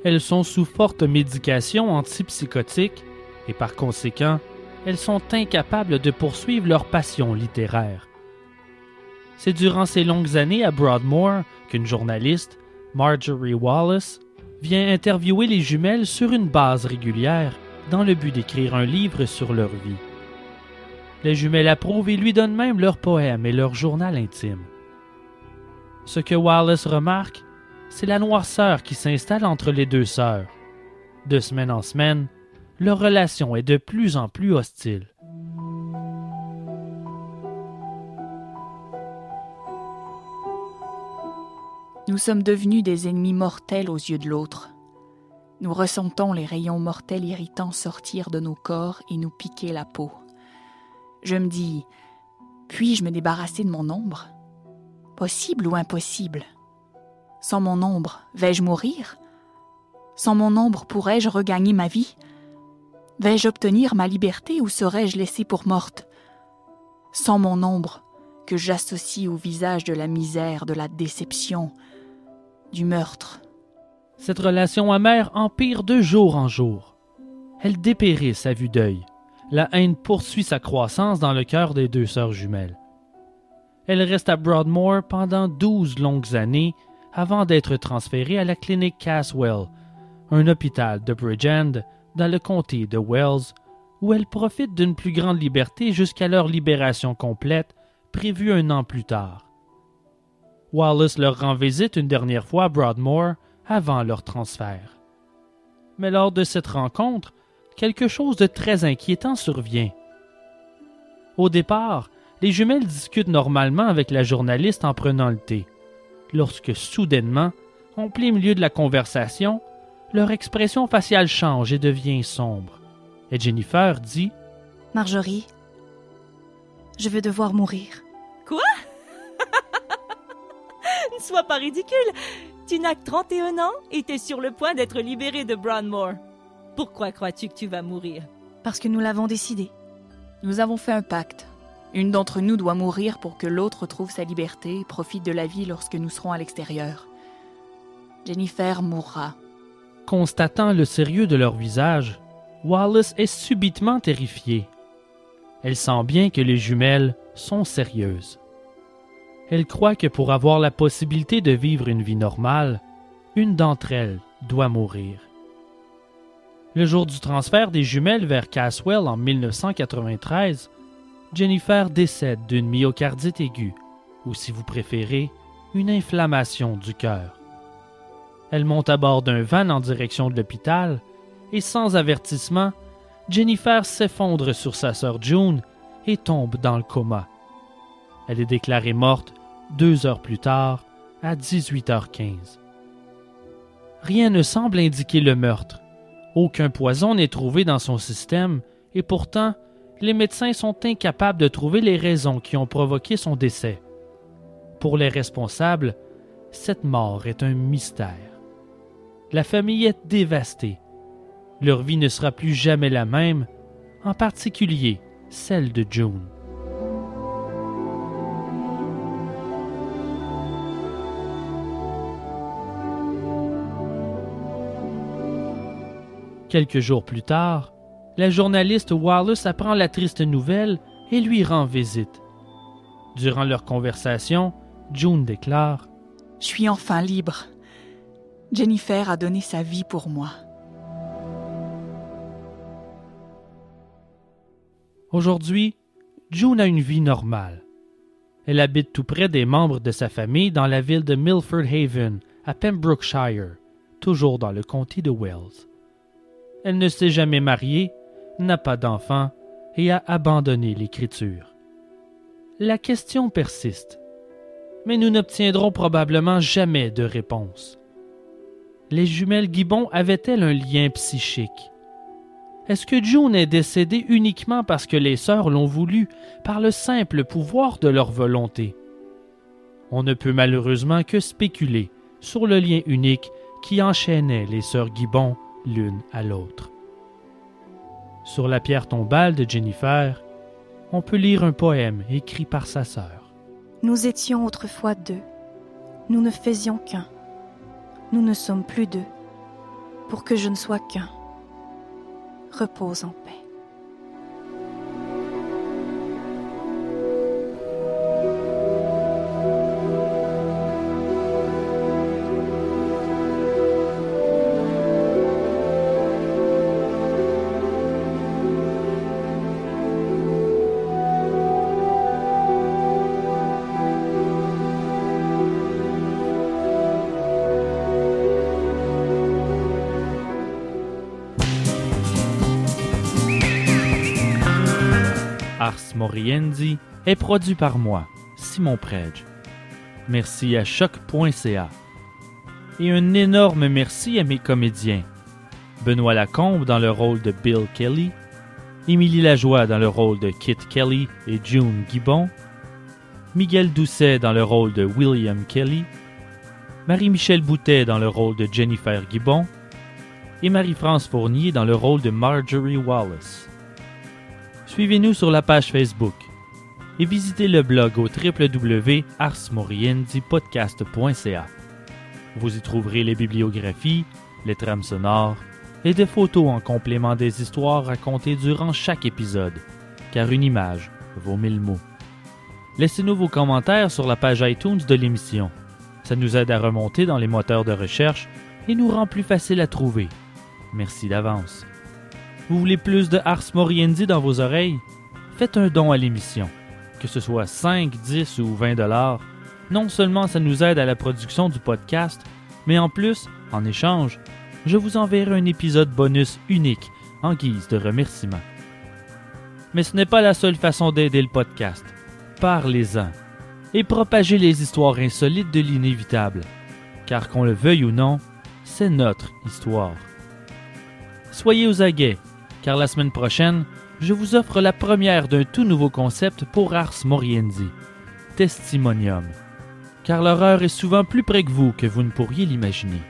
Elles sont sous forte médication antipsychotique et par conséquent, elles sont incapables de poursuivre leur passion littéraire. C'est durant ces longues années à Broadmoor qu'une journaliste, Marjorie Wallace, vient interviewer les jumelles sur une base régulière dans le but d'écrire un livre sur leur vie. Les jumelles approuvent et lui donnent même leurs poèmes et leur journal intime. Ce que Wallace remarque, c'est la noirceur qui s'installe entre les deux sœurs. De semaine en semaine, leur relation est de plus en plus hostile. Nous sommes devenus des ennemis mortels aux yeux de l'autre. Nous ressentons les rayons mortels irritants sortir de nos corps et nous piquer la peau. Je me dis, puis-je me débarrasser de mon ombre? Possible ou impossible? Sans mon ombre, vais-je mourir? Sans mon ombre, pourrais-je regagner ma vie? Vais-je obtenir ma liberté ou serais-je laissée pour morte? Sans mon ombre, que j'associe au visage de la misère, de la déception, du meurtre. Cette relation amère empire de jour en jour. Elle dépérisse à vue d'œil. La haine poursuit sa croissance dans le cœur des deux sœurs jumelles. Elle reste à Broadmoor pendant douze longues années avant d'être transférée à la clinique Caswell, un hôpital de Bridgend dans le comté de Wells, où elle profite d'une plus grande liberté jusqu'à leur libération complète, prévue un an plus tard. Wallace leur rend visite une dernière fois à Broadmoor avant leur transfert. Mais lors de cette rencontre, quelque chose de très inquiétant survient. Au départ, les jumelles discutent normalement avec la journaliste en prenant le thé. Lorsque soudainement, en plein milieu de la conversation, leur expression faciale change et devient sombre. Et Jennifer dit Marjorie, Je vais devoir mourir. Quoi? Ne sois pas ridicule. Tu n'as que 31 ans et t'es sur le point d'être libéré de Brownmore. Pourquoi crois-tu que tu vas mourir? Parce que nous l'avons décidé. Nous avons fait un pacte. Une d'entre nous doit mourir pour que l'autre trouve sa liberté et profite de la vie lorsque nous serons à l'extérieur. Jennifer mourra. Constatant le sérieux de leur visage, Wallace est subitement terrifiée. Elle sent bien que les jumelles sont sérieuses. Elle croit que pour avoir la possibilité de vivre une vie normale, une d'entre elles doit mourir. Le jour du transfert des jumelles vers Caswell en 1993, Jennifer décède d'une myocardite aiguë, ou si vous préférez, une inflammation du cœur. Elle monte à bord d'un van en direction de l'hôpital et sans avertissement, Jennifer s'effondre sur sa sœur June et tombe dans le coma. Elle est déclarée morte deux heures plus tard, à 18h15. Rien ne semble indiquer le meurtre. Aucun poison n'est trouvé dans son système et pourtant, les médecins sont incapables de trouver les raisons qui ont provoqué son décès. Pour les responsables, cette mort est un mystère. La famille est dévastée. Leur vie ne sera plus jamais la même, en particulier celle de June. Quelques jours plus tard, la journaliste Wallace apprend la triste nouvelle et lui rend visite. Durant leur conversation, June déclare Je suis enfin libre. Jennifer a donné sa vie pour moi. Aujourd'hui, June a une vie normale. Elle habite tout près des membres de sa famille dans la ville de Milford Haven, à Pembrokeshire, toujours dans le comté de Wells. Elle ne s'est jamais mariée, n'a pas d'enfant et a abandonné l'écriture. La question persiste, mais nous n'obtiendrons probablement jamais de réponse. Les jumelles Gibbon avaient-elles un lien psychique? Est-ce que June est décédée uniquement parce que les sœurs l'ont voulu, par le simple pouvoir de leur volonté? On ne peut malheureusement que spéculer sur le lien unique qui enchaînait les sœurs Gibbon l'une à l'autre. Sur la pierre tombale de Jennifer, on peut lire un poème écrit par sa sœur. Nous étions autrefois deux. Nous ne faisions qu'un. Nous ne sommes plus deux. Pour que je ne sois qu'un. Repose en paix. Moriendi est produit par moi, Simon Predge. Merci à choc.ca. Et un énorme merci à mes comédiens. Benoît Lacombe dans le rôle de Bill Kelly, Émilie Lajoie dans le rôle de Kit Kelly et June Gibbon, Miguel Doucet dans le rôle de William Kelly, Marie-Michel Boutet dans le rôle de Jennifer Gibbon et Marie-France Fournier dans le rôle de Marjorie Wallace. Suivez-nous sur la page Facebook et visitez le blog au www.arsmoriendipodcast.ca. Vous y trouverez les bibliographies, les trames sonores et des photos en complément des histoires racontées durant chaque épisode, car une image vaut mille mots. Laissez-nous vos commentaires sur la page iTunes de l'émission. Ça nous aide à remonter dans les moteurs de recherche et nous rend plus facile à trouver. Merci d'avance. Vous voulez plus de Ars Moriendi dans vos oreilles? Faites un don à l'émission. Que ce soit 5, 10 ou 20 dollars, non seulement ça nous aide à la production du podcast, mais en plus, en échange, je vous enverrai un épisode bonus unique en guise de remerciement. Mais ce n'est pas la seule façon d'aider le podcast. Parlez-en et propagez les histoires insolites de l'inévitable, car qu'on le veuille ou non, c'est notre histoire. Soyez aux aguets car la semaine prochaine, je vous offre la première d'un tout nouveau concept pour Ars Moriendi, Testimonium, car l'horreur est souvent plus près que vous que vous ne pourriez l'imaginer.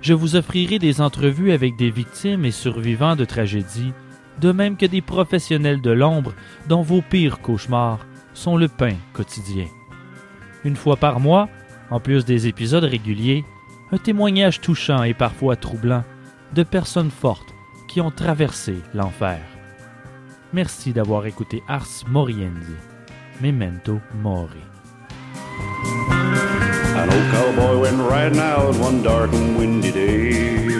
Je vous offrirai des entrevues avec des victimes et survivants de tragédies, de même que des professionnels de l'ombre dont vos pires cauchemars sont le pain quotidien. Une fois par mois, en plus des épisodes réguliers, un témoignage touchant et parfois troublant de personnes fortes qui ont traversé l'enfer. Merci d'avoir écouté Ars Moriendi. Memento Mori. An old cowboy went riding out one dark and windy day.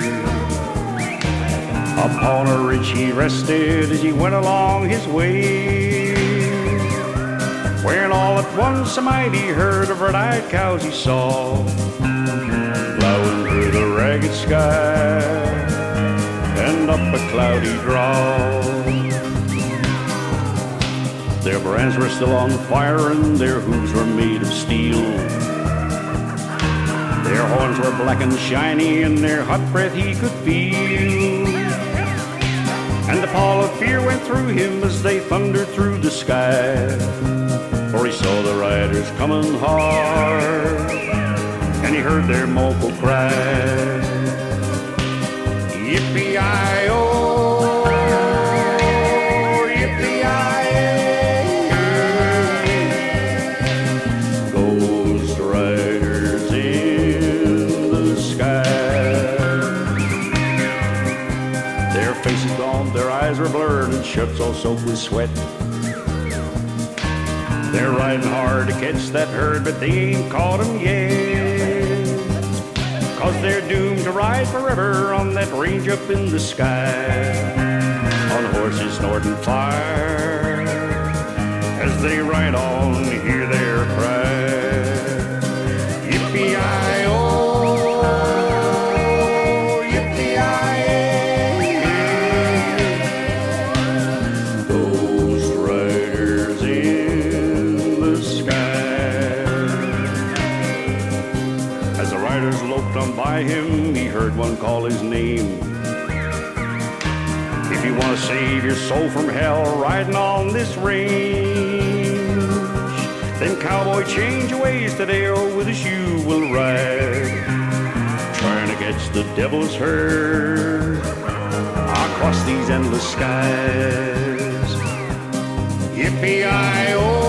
Upon a ridge he rested as he went along his way. When all at once a mighty herd of red-eyed cows he saw, plowing through the ragged sky and up a cloudy draw. Their brands were still on fire and their hooves were made of steel. Their horns were black and shiny and their hot breath he could feel. And a pall of fear went through him as they thundered through the sky. For he saw the riders coming hard, and he heard their mournful cry. Shirts all soaked with sweat. They're riding hard to catch that herd, but they ain't caught 'em yet. Cause they're doomed to ride forever on that range up in the sky. On horses snorting fire. As they ride on, hear their cry. Call his name. If you want to save your soul from hell riding on this range, then cowboy, change your ways today, or with us you will ride. Trying to catch the devil's herd across these endless skies. Yippee-i-oh,